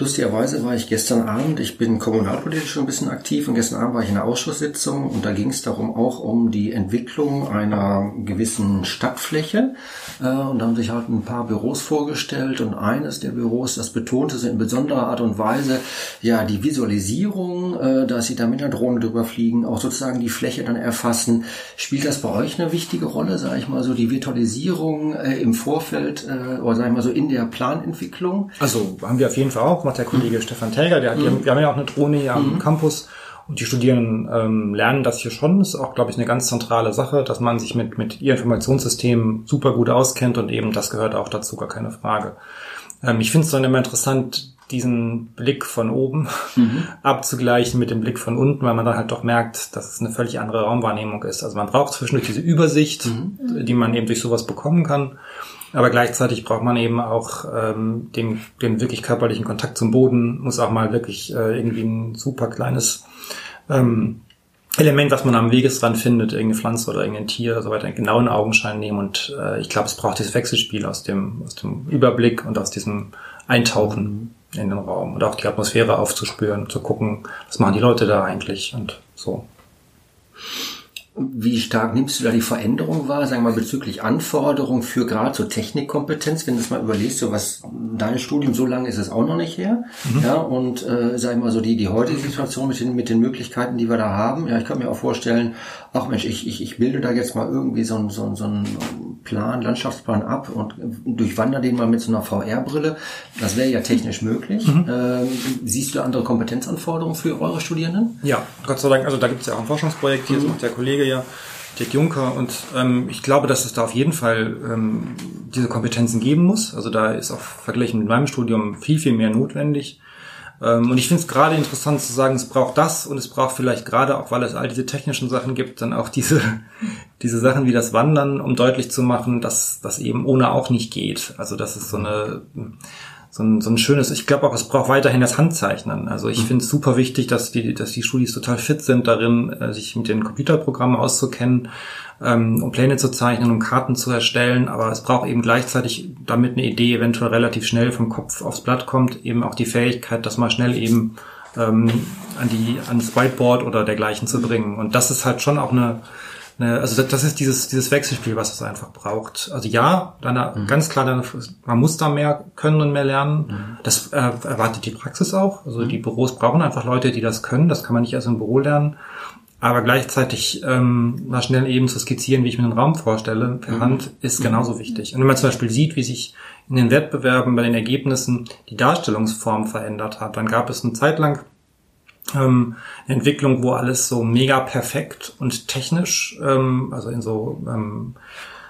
Lustigerweise war ich gestern Abend, ich bin kommunalpolitisch schon ein bisschen aktiv und gestern Abend war ich in einer Ausschusssitzung und da ging es darum auch um die Entwicklung einer gewissen Stadtfläche äh, und da haben sich halt ein paar Büros vorgestellt und eines der Büros, das betonte so in besonderer Art und Weise ja die Visualisierung, äh, dass sie da mit einer Drohne drüber fliegen, auch sozusagen die Fläche dann erfassen. Spielt das bei euch eine wichtige Rolle, sage ich mal so, die Virtualisierung äh, im Vorfeld oder sage ich mal so in der Planentwicklung? Also haben wir auf jeden Fall auch macht der Kollege Stefan Täger, der hat, mhm. wir haben ja auch eine Drohne hier am mhm. Campus und die Studierenden ähm, lernen das hier schon. Das ist auch, glaube ich, eine ganz zentrale Sache, dass man sich mit, mit ihr Informationssystemen super gut auskennt und eben das gehört auch dazu, gar keine Frage. Ähm, ich finde es dann immer interessant, diesen Blick von oben mhm. abzugleichen mit dem Blick von unten, weil man dann halt doch merkt, dass es eine völlig andere Raumwahrnehmung ist. Also man braucht zwischendurch diese Übersicht, mhm. die man eben durch sowas bekommen kann. Aber gleichzeitig braucht man eben auch ähm, den, den wirklich körperlichen Kontakt zum Boden, muss auch mal wirklich äh, irgendwie ein super kleines ähm, Element, was man am Wegesrand findet, irgendeine Pflanze oder irgendein Tier oder so weiter, genau in Augenschein nehmen. Und äh, ich glaube, es braucht dieses Wechselspiel aus dem, aus dem Überblick und aus diesem Eintauchen in den Raum und auch die Atmosphäre aufzuspüren, zu gucken, was machen die Leute da eigentlich und so. Wie stark nimmst du da die Veränderung wahr, sagen wir mal, bezüglich Anforderungen für gerade so Technikkompetenz, wenn du das mal überlegst, so was dein Studium, so lange ist es auch noch nicht her, mhm. ja, und äh, sag ich mal so die, die heutige Situation mit den, mit den Möglichkeiten, die wir da haben, ja, ich kann mir auch vorstellen, ach Mensch, ich, ich, ich bilde da jetzt mal irgendwie so, ein, so, so einen Plan, Landschaftsplan ab und durchwandere den mal mit so einer VR-Brille, das wäre ja technisch möglich. Mhm. Ähm, siehst du andere Kompetenzanforderungen für eure Studierenden? Ja, Gott sei Dank, also da gibt es ja auch ein Forschungsprojekt, hier mhm. macht der Kollege ja, Dirk Juncker. Und ähm, ich glaube, dass es da auf jeden Fall ähm, diese Kompetenzen geben muss. Also da ist auch verglichen mit meinem Studium viel, viel mehr notwendig. Ähm, und ich finde es gerade interessant zu sagen, es braucht das und es braucht vielleicht gerade auch, weil es all diese technischen Sachen gibt, dann auch diese, diese Sachen wie das Wandern, um deutlich zu machen, dass das eben ohne auch nicht geht. Also das ist so eine so ein, so ein schönes, ich glaube auch, es braucht weiterhin das Handzeichnen. Also ich mhm. finde es super wichtig, dass die, dass die Studis total fit sind darin, äh, sich mit den Computerprogrammen auszukennen, ähm, um Pläne zu zeichnen, um Karten zu erstellen. Aber es braucht eben gleichzeitig, damit eine Idee eventuell relativ schnell vom Kopf aufs Blatt kommt, eben auch die Fähigkeit, das mal schnell eben ähm, an die, ans Whiteboard oder dergleichen zu bringen. Und das ist halt schon auch eine, Ne, also das ist dieses, dieses Wechselspiel, was es einfach braucht. Also ja, deine, mhm. ganz klar, deine, man muss da mehr können und mehr lernen. Mhm. Das äh, erwartet die Praxis auch. Also mhm. die Büros brauchen einfach Leute, die das können. Das kann man nicht erst im Büro lernen. Aber gleichzeitig ähm, mal schnell eben zu skizzieren, wie ich mir einen Raum vorstelle, per mhm. Hand, ist mhm. genauso wichtig. Und wenn man zum Beispiel sieht, wie sich in den Wettbewerben bei den Ergebnissen die Darstellungsform verändert hat, dann gab es eine Zeit lang ähm, Entwicklung, wo alles so mega perfekt und technisch, ähm, also in so ähm,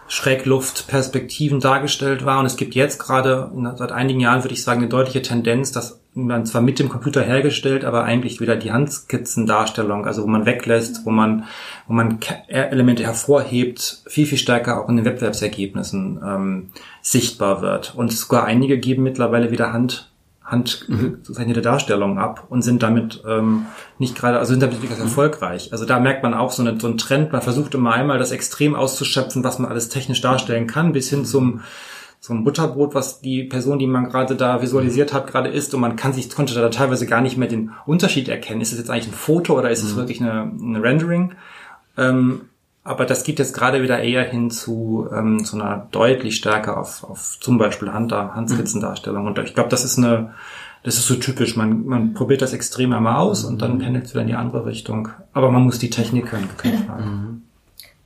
Schrägluftperspektiven dargestellt war. Und es gibt jetzt gerade, seit einigen Jahren würde ich sagen, eine deutliche Tendenz, dass man zwar mit dem Computer hergestellt, aber eigentlich wieder die Handskizzendarstellung, also wo man weglässt, wo man, wo man Elemente hervorhebt, viel, viel stärker auch in den Wettbewerbsergebnissen ähm, sichtbar wird. Und sogar einige geben mittlerweile wieder Hand handgezeichnete mhm. Darstellungen ab und sind damit ähm, nicht gerade, also sind damit wirklich mhm. erfolgreich. Also da merkt man auch so, eine, so einen Trend, man versucht immer einmal das extrem auszuschöpfen, was man alles technisch darstellen kann, bis hin zum zum Butterbrot, was die Person, die man gerade da visualisiert hat, gerade ist und man kann sich, konnte da teilweise gar nicht mehr den Unterschied erkennen. Ist es jetzt eigentlich ein Foto oder ist es mhm. wirklich eine, eine Rendering? Ähm, aber das geht jetzt gerade wieder eher hin zu, ähm, zu einer deutlich stärker auf, auf zum Beispiel Hand, Handskizzendarstellung. Und ich glaube, das ist eine, das ist so typisch. Man, man probiert das extrem einmal aus und dann pendelt es wieder in die andere Richtung. Aber man muss die Technik können, keine Frage. Mhm.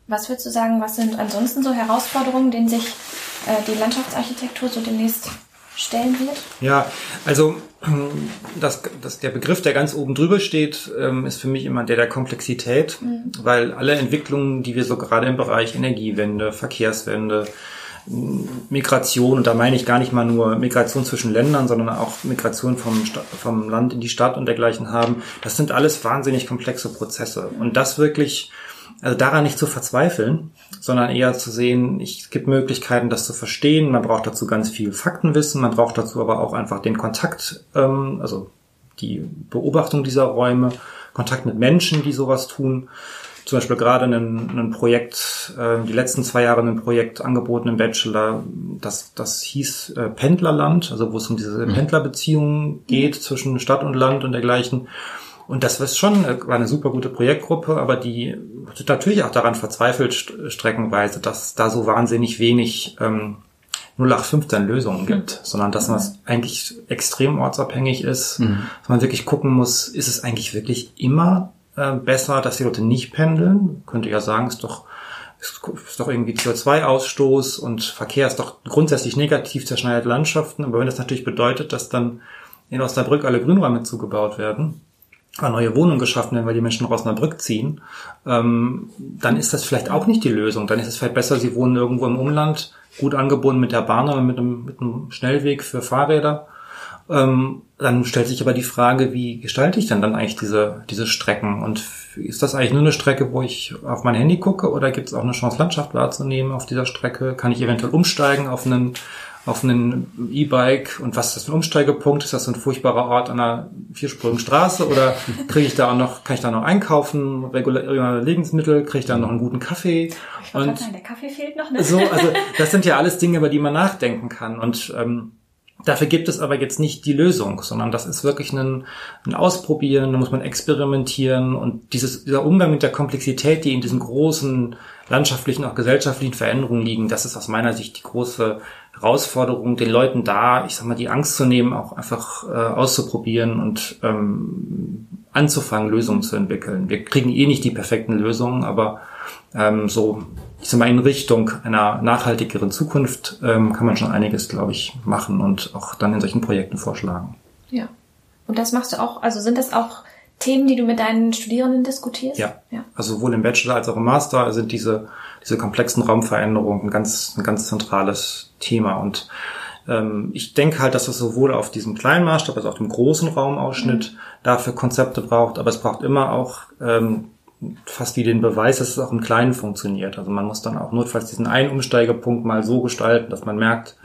Was würdest du sagen, was sind ansonsten so Herausforderungen, denen sich äh, die Landschaftsarchitektur so demnächst stellen wird? Ja, also das, das, der Begriff, der ganz oben drüber steht, ähm, ist für mich immer der der Komplexität, mhm. weil alle Entwicklungen, die wir so gerade im Bereich Energiewende, Verkehrswende, Migration, und da meine ich gar nicht mal nur Migration zwischen Ländern, sondern auch Migration vom, vom Land in die Stadt und dergleichen haben, das sind alles wahnsinnig komplexe Prozesse. Und das wirklich also daran nicht zu verzweifeln, sondern eher zu sehen, es gibt Möglichkeiten, das zu verstehen. Man braucht dazu ganz viel Faktenwissen, man braucht dazu aber auch einfach den Kontakt, ähm, also die Beobachtung dieser Räume, Kontakt mit Menschen, die sowas tun. zum Beispiel gerade ein, ein Projekt, äh, die letzten zwei Jahre ein Projekt angeboten im Bachelor, das, das hieß äh, Pendlerland, also wo es um diese mhm. Pendlerbeziehungen geht zwischen Stadt und Land und dergleichen. Und das war schon war eine super gute Projektgruppe, aber die natürlich auch daran verzweifelt streckenweise, dass da so wahnsinnig wenig ähm, 0815 Lösungen gibt, mhm. sondern dass man es eigentlich extrem ortsabhängig ist, mhm. dass man wirklich gucken muss, ist es eigentlich wirklich immer äh, besser, dass die Leute nicht pendeln? Könnte ja sagen, ist doch ist, ist doch irgendwie CO2-Ausstoß und Verkehr ist doch grundsätzlich negativ zerschneidete Landschaften. Aber wenn das natürlich bedeutet, dass dann in Osnabrück alle Grünräume zugebaut werden, neue Wohnungen geschaffen werden, weil die Menschen nach Osnabrück ziehen, ähm, dann ist das vielleicht auch nicht die Lösung. Dann ist es vielleicht besser, sie wohnen irgendwo im Umland, gut angebunden mit der Bahn oder mit einem, mit einem Schnellweg für Fahrräder. Ähm, dann stellt sich aber die Frage, wie gestalte ich denn dann eigentlich diese, diese Strecken? Und ist das eigentlich nur eine Strecke, wo ich auf mein Handy gucke oder gibt es auch eine Chance, Landschaft wahrzunehmen auf dieser Strecke? Kann ich eventuell umsteigen auf einen auf einen E-Bike und was ist das für ein Umsteigepunkt? Ist das so ein furchtbarer Ort an einer vierspurigen Straße oder kriege ich da auch noch, kann ich da noch einkaufen, reguläre Lebensmittel, kriege ich da noch einen guten Kaffee? Ich und sagen, der Kaffee fehlt noch, ne? So, also das sind ja alles Dinge, über die man nachdenken kann und ähm, Dafür gibt es aber jetzt nicht die Lösung, sondern das ist wirklich ein, ein Ausprobieren, da muss man experimentieren und dieses, dieser Umgang mit der Komplexität, die in diesen großen landschaftlichen, auch gesellschaftlichen Veränderungen liegen, das ist aus meiner Sicht die große Herausforderung, den Leuten da, ich sag mal, die Angst zu nehmen, auch einfach äh, auszuprobieren und ähm, anzufangen, Lösungen zu entwickeln. Wir kriegen eh nicht die perfekten Lösungen, aber ähm, so, ich sag mal, in Richtung einer nachhaltigeren Zukunft ähm, kann man schon einiges, glaube ich, machen und auch dann in solchen Projekten vorschlagen. Ja. Und das machst du auch, also sind das auch Themen, die du mit deinen Studierenden diskutierst? Ja. ja. Also sowohl im Bachelor als auch im Master sind diese, diese komplexen Raumveränderungen ein ganz, ein ganz zentrales Thema. Und ähm, ich denke halt, dass es sowohl auf diesem kleinen Maßstab als auch dem großen Raumausschnitt mhm. dafür Konzepte braucht, aber es braucht immer auch ähm, fast wie den Beweis, dass es auch im Kleinen funktioniert. Also man muss dann auch notfalls diesen einen Umsteigepunkt mal so gestalten, dass man merkt,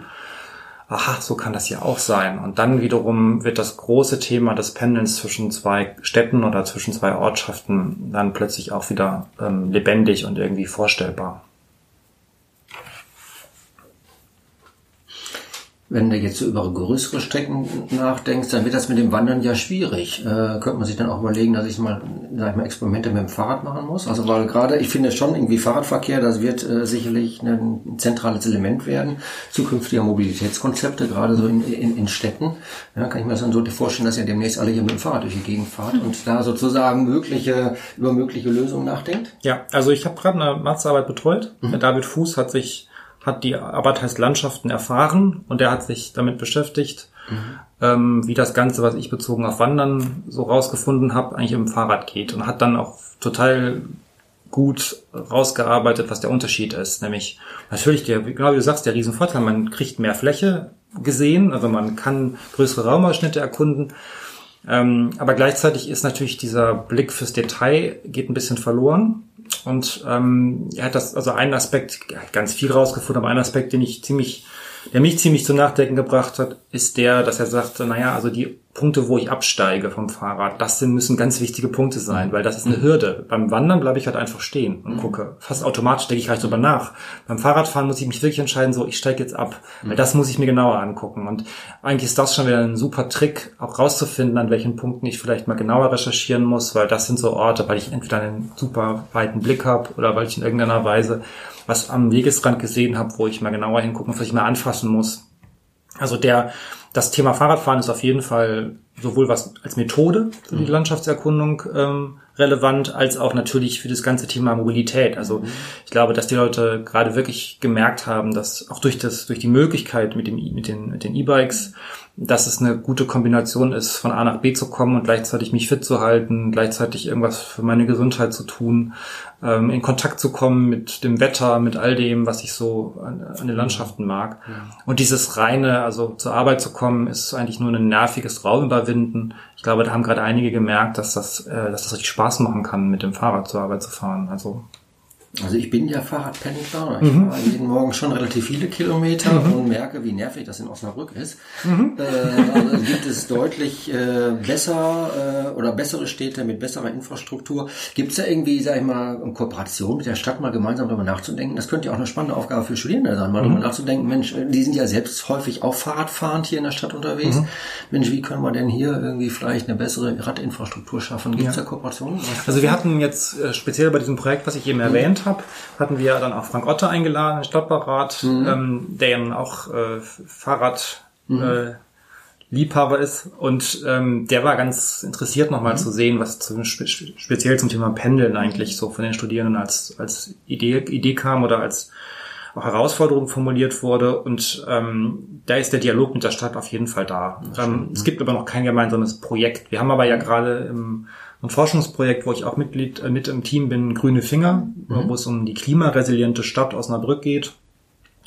aha, so kann das ja auch sein. Und dann wiederum wird das große Thema des Pendelns zwischen zwei Städten oder zwischen zwei Ortschaften dann plötzlich auch wieder ähm, lebendig und irgendwie vorstellbar. Wenn du jetzt so über größere Strecken nachdenkst, dann wird das mit dem Wandern ja schwierig. Äh, könnte man sich dann auch überlegen, dass ich mal, sag ich mal, Experimente mit dem Fahrrad machen muss. Also weil gerade, ich finde schon irgendwie Fahrradverkehr, das wird äh, sicherlich ein zentrales Element werden zukünftiger Mobilitätskonzepte, gerade so in, in, in Städten. Ja, kann ich mir das dann so vorstellen, dass ihr demnächst alle hier mit dem Fahrrad durch die Gegend fahrt mhm. und da sozusagen mögliche über mögliche Lösungen nachdenkt. Ja, also ich habe gerade eine Masterarbeit betreut. Mhm. David Fuß hat sich hat die Arbeit heißt Landschaften erfahren und er hat sich damit beschäftigt, mhm. ähm, wie das Ganze, was ich bezogen auf Wandern so rausgefunden habe, eigentlich im Fahrrad geht und hat dann auch total gut rausgearbeitet, was der Unterschied ist. Nämlich natürlich, der, genau wie du sagst, der Riesenvorteil, man kriegt mehr Fläche gesehen, also man kann größere Raumausschnitte erkunden. Ähm, aber gleichzeitig ist natürlich dieser Blick fürs Detail geht ein bisschen verloren. Und ähm, er hat das, also einen Aspekt, er hat ganz viel rausgefunden, aber ein Aspekt, den ich ziemlich, der mich ziemlich zum Nachdenken gebracht hat, ist der, dass er sagte, naja, also die Punkte, wo ich absteige vom Fahrrad, das müssen ganz wichtige Punkte sein, weil das ist eine Hürde. Beim Wandern bleibe ich halt einfach stehen und mhm. gucke. Fast automatisch denke ich halt drüber nach. Beim Fahrradfahren muss ich mich wirklich entscheiden, so, ich steige jetzt ab. Weil das muss ich mir genauer angucken. Und eigentlich ist das schon wieder ein super Trick, auch rauszufinden, an welchen Punkten ich vielleicht mal genauer recherchieren muss, weil das sind so Orte, weil ich entweder einen super weiten Blick habe oder weil ich in irgendeiner Weise was am Wegesrand gesehen habe, wo ich mal genauer hingucken, was ich mal anfassen muss. Also der das Thema Fahrradfahren ist auf jeden Fall sowohl was als Methode für die mhm. Landschaftserkundung ähm, relevant, als auch natürlich für das ganze Thema Mobilität. Also mhm. ich glaube, dass die Leute gerade wirklich gemerkt haben, dass auch durch das, durch die Möglichkeit mit dem, mit den, mit den E-Bikes dass es eine gute Kombination ist, von A nach B zu kommen und gleichzeitig mich fit zu halten, gleichzeitig irgendwas für meine Gesundheit zu tun, ähm, in Kontakt zu kommen mit dem Wetter, mit all dem, was ich so an, an den Landschaften mag. Ja. Und dieses reine, also zur Arbeit zu kommen, ist eigentlich nur ein nerviges Raumüberwinden. Ich glaube, da haben gerade einige gemerkt, dass das, äh, dass das richtig Spaß machen kann, mit dem Fahrrad zur Arbeit zu fahren. Also Also ich bin ja Fahrradpendler. Ich mhm. fahre jeden Morgen schon relativ viele Kilometer mhm. und merke, wie nervig das in Osnabrück ist. Mhm. Äh, also gibt es deutlich äh, besser äh, oder bessere Städte mit besserer Infrastruktur. Gibt es da irgendwie, sag ich mal, eine Kooperation mit der Stadt mal gemeinsam darüber nachzudenken? Das könnte ja auch eine spannende Aufgabe für Studierende sein, mal darüber mhm. nachzudenken, Mensch, die sind ja selbst häufig auch Fahrradfahrend hier in der Stadt unterwegs. Mhm. Mensch, wie können wir denn hier irgendwie vielleicht eine bessere Radinfrastruktur schaffen? Gibt es ja. da Kooperationen? Also wir hatten jetzt äh, speziell bei diesem Projekt, was ich eben erwähnt habe, hatten wir dann auch Frank Otte eingeladen, den Stadtbaurat, mhm. ähm, der dann auch äh, Fahrrad mhm. äh, Liebhaber ist und ähm, der war ganz interessiert nochmal mhm. zu sehen, was zum, spe speziell zum Thema Pendeln eigentlich so von den Studierenden als als Idee Idee kam oder als auch Herausforderung formuliert wurde und ähm, da ist der Dialog mit der Stadt auf jeden Fall da. Ähm, es gibt aber noch kein gemeinsames Projekt. Wir haben aber ja gerade im ein Forschungsprojekt, wo ich auch Mitglied äh, mit im Team bin, Grüne Finger, mhm. wo es um die klimaresiliente Stadt Osnabrück geht.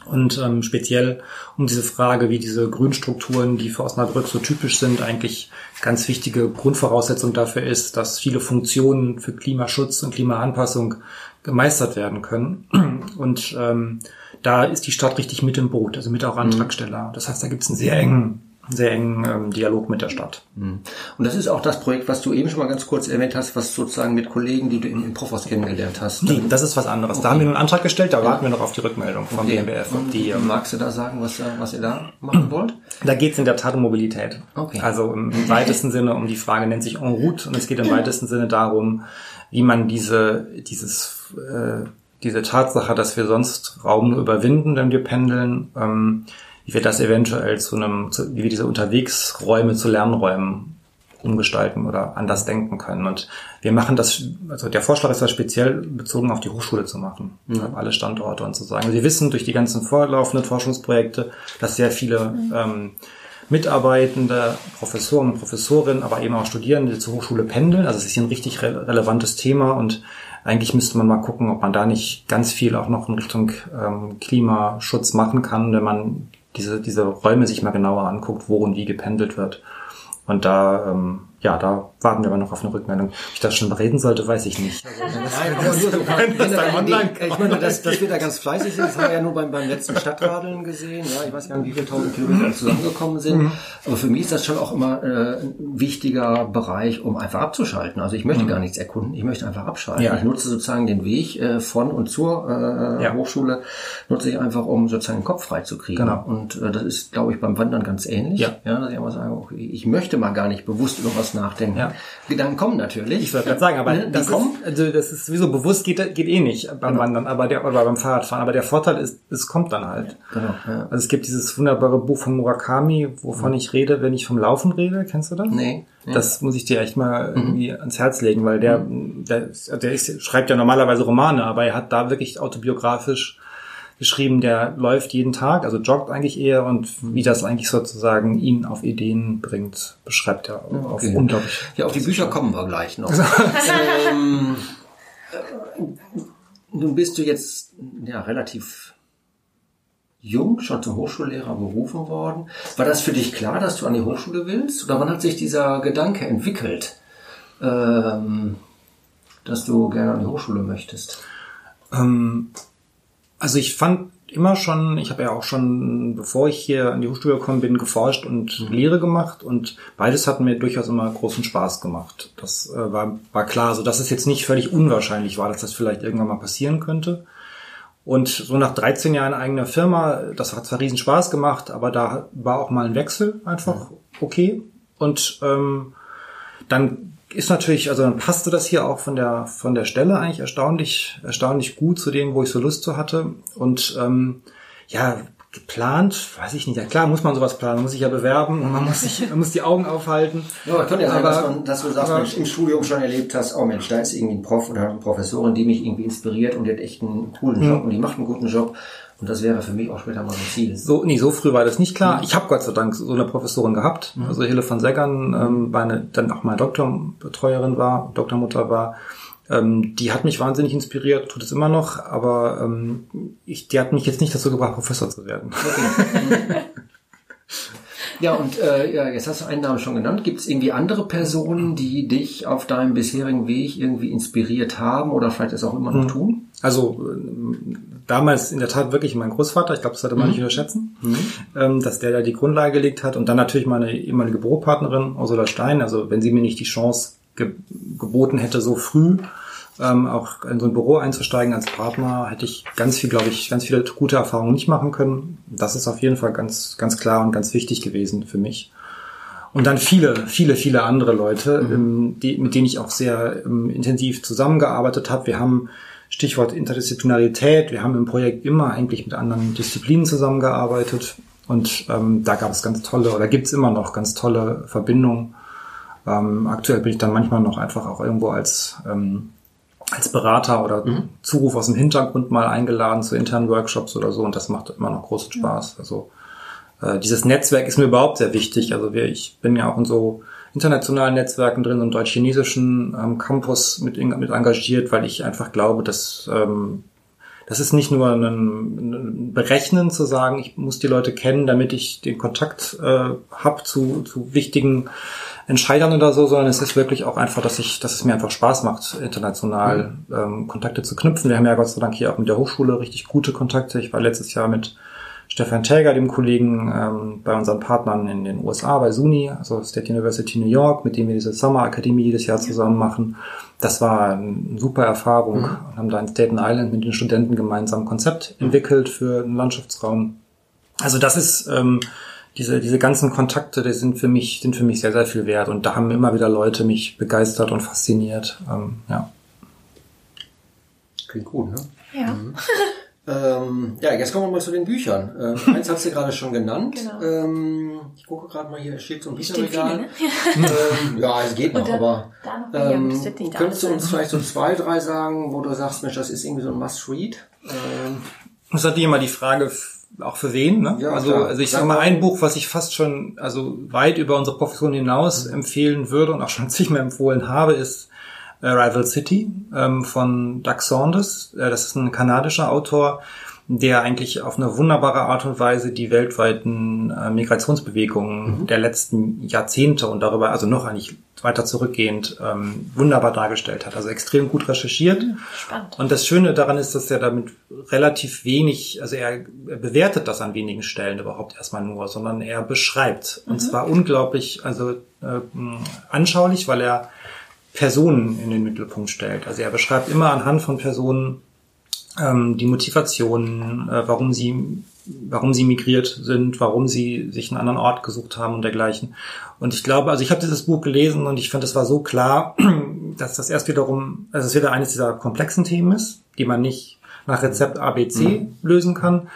Und ähm, speziell um diese Frage, wie diese Grünstrukturen, die für Osnabrück so typisch sind, eigentlich ganz wichtige Grundvoraussetzung dafür ist, dass viele Funktionen für Klimaschutz und Klimaanpassung gemeistert werden können. Und ähm, da ist die Stadt richtig mit im Boot, also mit auch mhm. Antragsteller. Das heißt, da gibt es einen sehr engen sehr engen ähm, Dialog mit der Stadt. Mhm. Und das ist auch das Projekt, was du eben schon mal ganz kurz erwähnt hast, was sozusagen mit Kollegen, die du im, im Profos kennengelernt hast. Nee, das ist was anderes. Okay. Da haben wir einen Antrag gestellt, da ja. warten wir noch auf die Rückmeldung vom okay. BMBF. Die, ähm, magst du da sagen, was, was ihr da machen wollt? Da geht es in der Tat um Mobilität. Okay. Also im, im weitesten Sinne um die Frage, nennt sich en route und es geht im weitesten Sinne darum, wie man diese, dieses, äh, diese Tatsache, dass wir sonst Raum nur überwinden, wenn wir pendeln, ähm, wie wir das eventuell zu einem, zu, wie wir diese Unterwegsräume zu Lernräumen umgestalten oder anders denken können. Und wir machen das, also der Vorschlag ist ja speziell bezogen auf die Hochschule zu machen, mhm. auf alle Standorte und zu sagen. Wir wissen durch die ganzen vorlaufenden Forschungsprojekte, dass sehr viele mhm. ähm, Mitarbeitende, Professoren und Professorinnen, aber eben auch Studierende zur Hochschule pendeln. Also es ist hier ein richtig re relevantes Thema und eigentlich müsste man mal gucken, ob man da nicht ganz viel auch noch in Richtung ähm, Klimaschutz machen kann, wenn man diese, diese Räume sich mal genauer anguckt, wo und wie gependelt wird. Und da, ähm, ja, da warten wir aber noch auf eine Rückmeldung. Ob ich das schon reden sollte, weiß ich nicht. Ich meine, dass, dass wir da ganz fleißig sind, das haben wir ja nur beim, beim letzten Stadtradeln gesehen. Ja, ich weiß gar nicht, wie viele tausend Kilometer zusammengekommen sind. Mhm. Aber für mich ist das schon auch immer äh, ein wichtiger Bereich, um einfach abzuschalten. Also ich möchte mhm. gar nichts erkunden, ich möchte einfach abschalten. Ja. Ich nutze sozusagen den Weg äh, von und zur äh, ja. Hochschule, nutze ich einfach, um sozusagen den Kopf frei zu kriegen. Genau. Und äh, das ist, glaube ich, beim Wandern ganz ähnlich. Ja. ja dass ich immer sage, okay, ich möchte mal gar nicht bewusst über was nachdenken. Ja. Gedanken kommen natürlich. Ich wollte gerade sagen, aber ne, das, kommen. Ist, also das ist sowieso bewusst geht, geht eh nicht beim genau. Wandern, aber der oder beim Fahrradfahren. Aber der Vorteil ist, es kommt dann halt. Genau. Ja. Also es gibt dieses wunderbare Buch von Murakami, wovon mhm. ich rede, wenn ich vom Laufen rede. Kennst du das? Nee. Ja. Das muss ich dir echt mal mhm. irgendwie ans Herz legen, weil der, mhm. der, der ist, schreibt ja normalerweise Romane, aber er hat da wirklich autobiografisch geschrieben, der läuft jeden Tag, also joggt eigentlich eher und wie das eigentlich sozusagen ihn auf Ideen bringt, beschreibt er okay. auf unglaublich. Ja, auf die Bücher kommen wir gleich noch. ähm, äh, nun bist du jetzt ja relativ jung, schon zum Hochschullehrer berufen worden. War das für dich klar, dass du an die Hochschule willst? Oder wann hat sich dieser Gedanke entwickelt, ähm, dass du gerne an die Hochschule möchtest? Ähm, also ich fand immer schon, ich habe ja auch schon, bevor ich hier an die Hochschule gekommen bin, geforscht und mhm. Lehre gemacht und beides hat mir durchaus immer großen Spaß gemacht. Das äh, war, war klar, so dass es jetzt nicht völlig unwahrscheinlich war, dass das vielleicht irgendwann mal passieren könnte. Und so nach 13 Jahren eigener Firma, das hat zwar riesen Spaß gemacht, aber da war auch mal ein Wechsel einfach okay. Und ähm, dann ist natürlich, also dann passte das hier auch von der von der Stelle eigentlich erstaunlich erstaunlich gut zu dem, wo ich so Lust zu hatte und ähm, ja geplant, weiß ich nicht. Ja klar, muss man sowas planen, man muss sich ja bewerben und man muss sich, man muss die Augen aufhalten. Ja, könnte ja sein, aber, dass, man, dass du sagst, aber, Mensch, im Studium schon erlebt hast, oh Mensch, da ist irgendwie ein Prof oder eine Professorin, die mich irgendwie inspiriert und die hat echt einen coolen Job hm. und die macht einen guten Job. Und das wäre für mich auch später mal ein Ziel. So, nee, so früh war das nicht klar. Mhm. Ich habe Gott sei Dank so eine Professorin gehabt. Mhm. Also Hille von Seggern, ähm, war eine, dann auch meine Doktorbetreuerin war, Doktormutter war. Ähm, die hat mich wahnsinnig inspiriert, tut es immer noch, aber ähm, ich, die hat mich jetzt nicht dazu gebracht, Professor zu werden. Okay. Ja, und äh, ja, jetzt hast du einen Namen schon genannt. Gibt es irgendwie andere Personen, die dich auf deinem bisherigen Weg irgendwie inspiriert haben oder vielleicht es auch immer noch mhm. tun? Also damals in der Tat wirklich mein Großvater, ich glaube, das sollte man mhm. nicht unterschätzen, mhm. ähm, dass der da die Grundlage gelegt hat. Und dann natürlich meine ehemalige Büropartnerin Ursula Stein. Also wenn sie mir nicht die Chance ge geboten hätte, so früh ähm, auch in so ein Büro einzusteigen als Partner, hätte ich ganz viel, glaube ich, ganz viele gute Erfahrungen nicht machen können. Das ist auf jeden Fall ganz, ganz klar und ganz wichtig gewesen für mich. Und dann viele, viele, viele andere Leute, mhm. ähm, die, mit denen ich auch sehr ähm, intensiv zusammengearbeitet habe. Wir haben Stichwort Interdisziplinarität. Wir haben im Projekt immer eigentlich mit anderen Disziplinen zusammengearbeitet. Und ähm, da gab es ganz tolle, oder gibt es immer noch ganz tolle Verbindungen. Ähm, aktuell bin ich dann manchmal noch einfach auch irgendwo als ähm, als Berater oder mhm. Zuruf aus dem Hintergrund mal eingeladen zu internen Workshops oder so und das macht immer noch großen Spaß. Also äh, dieses Netzwerk ist mir überhaupt sehr wichtig. Also wir, ich bin ja auch in so internationalen Netzwerken drin und deutsch-chinesischen ähm, Campus mit, mit engagiert, weil ich einfach glaube, dass ähm, das ist nicht nur ein, ein Berechnen zu sagen, ich muss die Leute kennen, damit ich den Kontakt äh, habe zu, zu wichtigen Entscheidern oder so, sondern es ist wirklich auch einfach, dass ich, dass es mir einfach Spaß macht, international mhm. ähm, Kontakte zu knüpfen. Wir haben ja Gott sei Dank hier auch mit der Hochschule richtig gute Kontakte. Ich war letztes Jahr mit Stefan Täger, dem Kollegen, ähm, bei unseren Partnern in den USA, bei SUNY, also State University New York, mit dem wir diese Summer Akademie jedes Jahr zusammen machen. Das war eine super Erfahrung. Mhm. Wir haben da in Staten Island mit den Studenten gemeinsam ein Konzept entwickelt für einen Landschaftsraum. Also das ist ähm, diese, diese ganzen Kontakte, die sind für mich, sind für mich sehr, sehr viel wert. Und da haben immer wieder Leute mich begeistert und fasziniert. Ähm, ja. Klingt gut, ne? Ja. Mhm. ähm, ja, jetzt kommen wir mal zu den Büchern. Ähm, eins hast du gerade schon genannt. Genau. Ähm, ich gucke gerade mal hier, steht so ein Bücherregal. Ne? ähm, ja, es geht noch, dann, aber ähm, könntest du uns vielleicht so zwei, drei sagen, wo du sagst, Mensch, das ist irgendwie so ein Must-Read? Ähm, das ist natürlich immer die Frage, auch für wen, ne? Ja, also, also ich sage mal ein Buch, was ich fast schon, also weit über unsere Profession hinaus mhm. empfehlen würde und auch schon zigmal empfohlen habe, ist äh, Rival City ähm, von Doug Saunders. Äh, das ist ein kanadischer Autor, der eigentlich auf eine wunderbare Art und Weise die weltweiten äh, Migrationsbewegungen mhm. der letzten Jahrzehnte und darüber, also noch eigentlich weiter zurückgehend, ähm, wunderbar dargestellt hat. Also extrem gut recherchiert. Mhm, spannend. Und das Schöne daran ist, dass er damit relativ wenig, also er, er bewertet das an wenigen Stellen überhaupt erstmal nur, sondern er beschreibt. Und mhm. zwar unglaublich, also äh, anschaulich, weil er Personen in den Mittelpunkt stellt. Also er beschreibt immer anhand von Personen, ähm, die Motivation, äh, warum sie warum sie migriert sind, warum sie sich einen anderen Ort gesucht haben und dergleichen. Und ich glaube, also ich habe dieses Buch gelesen und ich fand, es war so klar, dass das erst wiederum, also es wieder eines dieser komplexen Themen ist, die man nicht nach Rezept ABC mhm. lösen kann.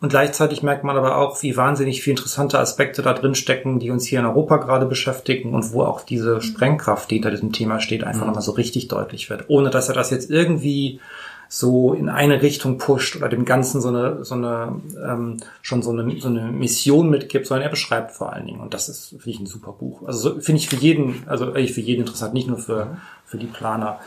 Und gleichzeitig merkt man aber auch, wie wahnsinnig viele interessante Aspekte da drin stecken, die uns hier in Europa gerade beschäftigen und wo auch diese Sprengkraft, die hinter diesem Thema steht, einfach mhm. nochmal so richtig deutlich wird. Ohne dass er das jetzt irgendwie so in eine Richtung pusht oder dem Ganzen so eine, so eine ähm, schon so eine, so eine Mission mitgibt, sondern er beschreibt vor allen Dingen. Und das ist, finde ich, ein super Buch. Also so, finde ich für jeden, also eigentlich für jeden interessant, nicht nur für, für die Planer.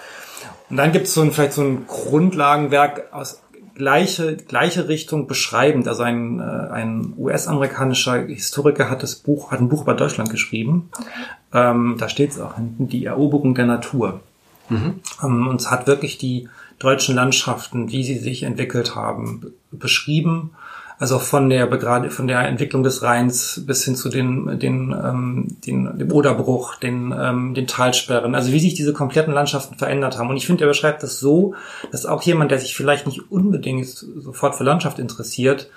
Und dann gibt es so ein, vielleicht so ein Grundlagenwerk aus gleiche, gleiche Richtung beschreibend. Also ein, äh, ein US-amerikanischer Historiker hat das Buch, hat ein Buch über Deutschland geschrieben. Okay. Ähm, da steht es auch hinten, die Eroberung der Natur. Mhm. Ähm, und es hat wirklich die deutschen Landschaften, wie sie sich entwickelt haben, beschrieben. Also von der gerade von der Entwicklung des Rheins bis hin zu den, den, ähm, den dem Oderbruch, den, ähm, den Talsperren, also wie sich diese kompletten Landschaften verändert haben. Und ich finde, er beschreibt das so, dass auch jemand, der sich vielleicht nicht unbedingt sofort für Landschaft interessiert,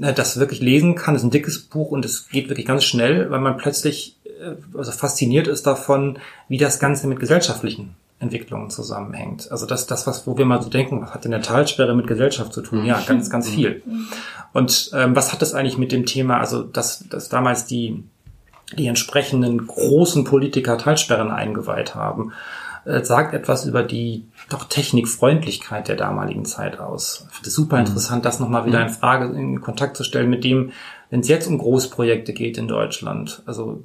äh, das wirklich lesen kann. Das ist ein dickes Buch und es geht wirklich ganz schnell, weil man plötzlich äh, also fasziniert ist davon, wie das Ganze mit gesellschaftlichen Entwicklungen zusammenhängt. Also das, das, was, wo wir mal so denken, was hat denn der Talsperre mit Gesellschaft zu tun? Ja, ganz, ganz viel. Und ähm, was hat das eigentlich mit dem Thema, also dass, dass damals die, die entsprechenden großen Politiker Talsperren eingeweiht haben, äh, sagt etwas über die doch Technikfreundlichkeit der damaligen Zeit aus. Ich finde es super interessant, das nochmal wieder in Frage, in Kontakt zu stellen mit dem, wenn es jetzt um Großprojekte geht in Deutschland. Also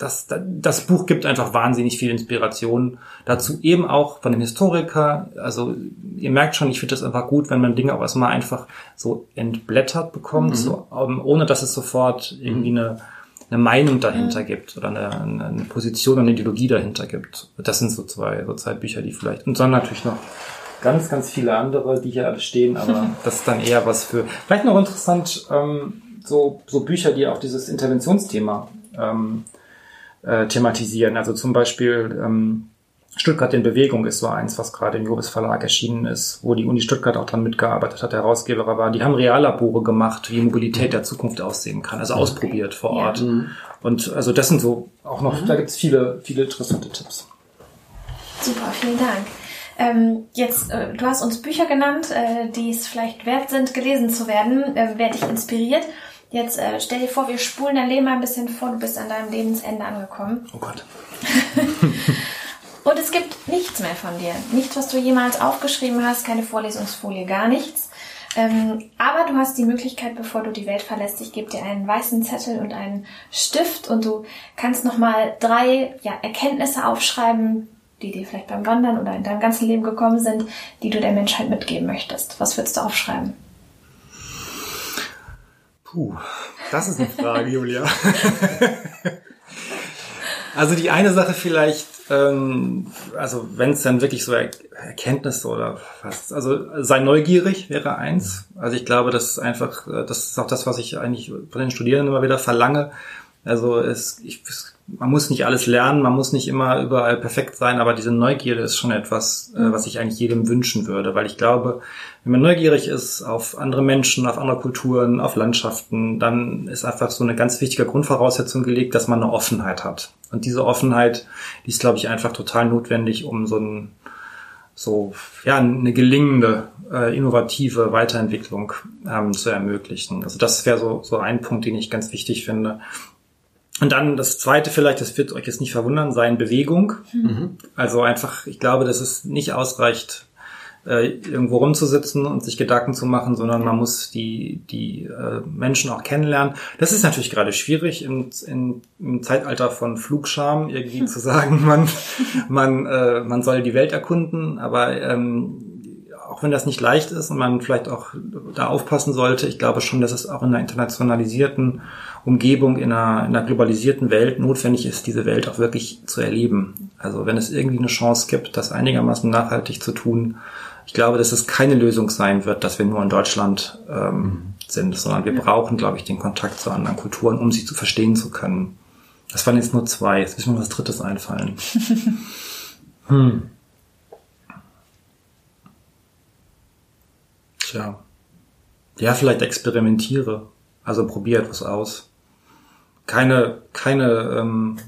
das, das Buch gibt einfach wahnsinnig viel Inspiration dazu, eben auch von dem Historiker. Also ihr merkt schon, ich finde das einfach gut, wenn man Dinge auch erstmal einfach so entblättert bekommt, mhm. so, um, ohne dass es sofort irgendwie eine eine Meinung dahinter mhm. gibt oder eine, eine Position und eine Ideologie dahinter gibt. Das sind so zwei, so zwei Bücher, die vielleicht, und dann natürlich noch ganz, ganz viele andere, die hier alle stehen, aber das ist dann eher was für, vielleicht noch interessant, ähm, so, so Bücher, die auch dieses Interventionsthema ähm, äh, thematisieren. Also zum Beispiel ähm, Stuttgart in Bewegung ist so eins, was gerade im Jobis Verlag erschienen ist, wo die Uni Stuttgart auch dran mitgearbeitet hat, der Herausgeber war. Die haben Reallabore gemacht, wie Mobilität der Zukunft aussehen kann, also ausprobiert vor Ort. Ja. Mhm. Und also das sind so auch noch, mhm. da gibt es viele, viele interessante Tipps. Super, vielen Dank. Ähm, jetzt, äh, du hast uns Bücher genannt, äh, die es vielleicht wert sind, gelesen zu werden. Äh, wer dich inspiriert? Jetzt äh, stell dir vor, wir spulen dein Leben mal ein bisschen vor, du bist an deinem Lebensende angekommen. Oh Gott. Und es gibt nichts mehr von dir. Nichts, was du jemals aufgeschrieben hast, keine Vorlesungsfolie, gar nichts. Ähm, aber du hast die Möglichkeit, bevor du die Welt verlässt, ich gebe dir einen weißen Zettel und einen Stift und du kannst nochmal drei ja, Erkenntnisse aufschreiben, die dir vielleicht beim Wandern oder in deinem ganzen Leben gekommen sind, die du der Menschheit mitgeben möchtest. Was würdest du aufschreiben? Puh, das ist eine Frage, Julia. also die eine Sache vielleicht, ähm, also wenn es dann wirklich so er Erkenntnisse oder was, also sei neugierig wäre eins. Also ich glaube, das ist einfach, äh, das ist auch das, was ich eigentlich von den Studierenden immer wieder verlange. Also es, ich, man muss nicht alles lernen, man muss nicht immer überall perfekt sein, aber diese Neugierde ist schon etwas, äh, was ich eigentlich jedem wünschen würde, weil ich glaube, wenn man neugierig ist auf andere Menschen, auf andere Kulturen, auf Landschaften, dann ist einfach so eine ganz wichtige Grundvoraussetzung gelegt, dass man eine Offenheit hat. Und diese Offenheit, die ist, glaube ich, einfach total notwendig, um so ein so ja eine gelingende äh, innovative Weiterentwicklung ähm, zu ermöglichen. Also das wäre so so ein Punkt, den ich ganz wichtig finde. Und dann das zweite vielleicht, das wird euch jetzt nicht verwundern, sein Bewegung. Mhm. Also einfach, ich glaube, dass es nicht ausreicht, äh, irgendwo rumzusitzen und sich Gedanken zu machen, sondern man muss die, die äh, Menschen auch kennenlernen. Das ist natürlich gerade schwierig im, in, im Zeitalter von Flugscham irgendwie zu sagen, man, man, äh, man soll die Welt erkunden, aber ähm, auch wenn das nicht leicht ist und man vielleicht auch da aufpassen sollte, ich glaube schon, dass es auch in einer internationalisierten Umgebung, in einer, in einer globalisierten Welt notwendig ist, diese Welt auch wirklich zu erleben. Also wenn es irgendwie eine Chance gibt, das einigermaßen nachhaltig zu tun, ich glaube, dass es keine Lösung sein wird, dass wir nur in Deutschland ähm, sind, sondern wir brauchen, glaube ich, den Kontakt zu anderen Kulturen, um sie zu verstehen zu können. Das waren jetzt nur zwei. Jetzt müssen wir was Drittes einfallen. hm. Tja. Ja, vielleicht experimentiere. Also probiert was aus. Keine, keine, ähm,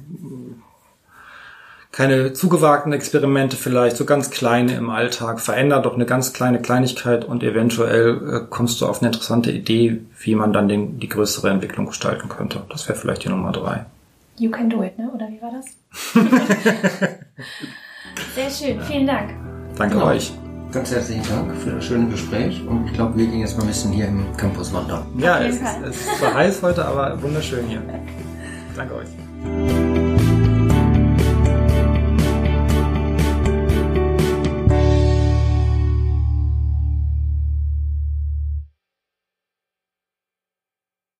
keine zugewagten Experimente vielleicht, so ganz kleine im Alltag. Veränder doch eine ganz kleine Kleinigkeit und eventuell äh, kommst du auf eine interessante Idee, wie man dann den, die größere Entwicklung gestalten könnte. Das wäre vielleicht die Nummer drei. You can do it, ne? Oder wie war das? Sehr schön, vielen Dank. Danke genau. euch. Ganz herzlichen Dank für das schöne Gespräch und ich glaube, wir gehen jetzt mal ein bisschen hier im Campus wandern. Ja, es, es war heiß heute, aber wunderschön hier. Danke euch.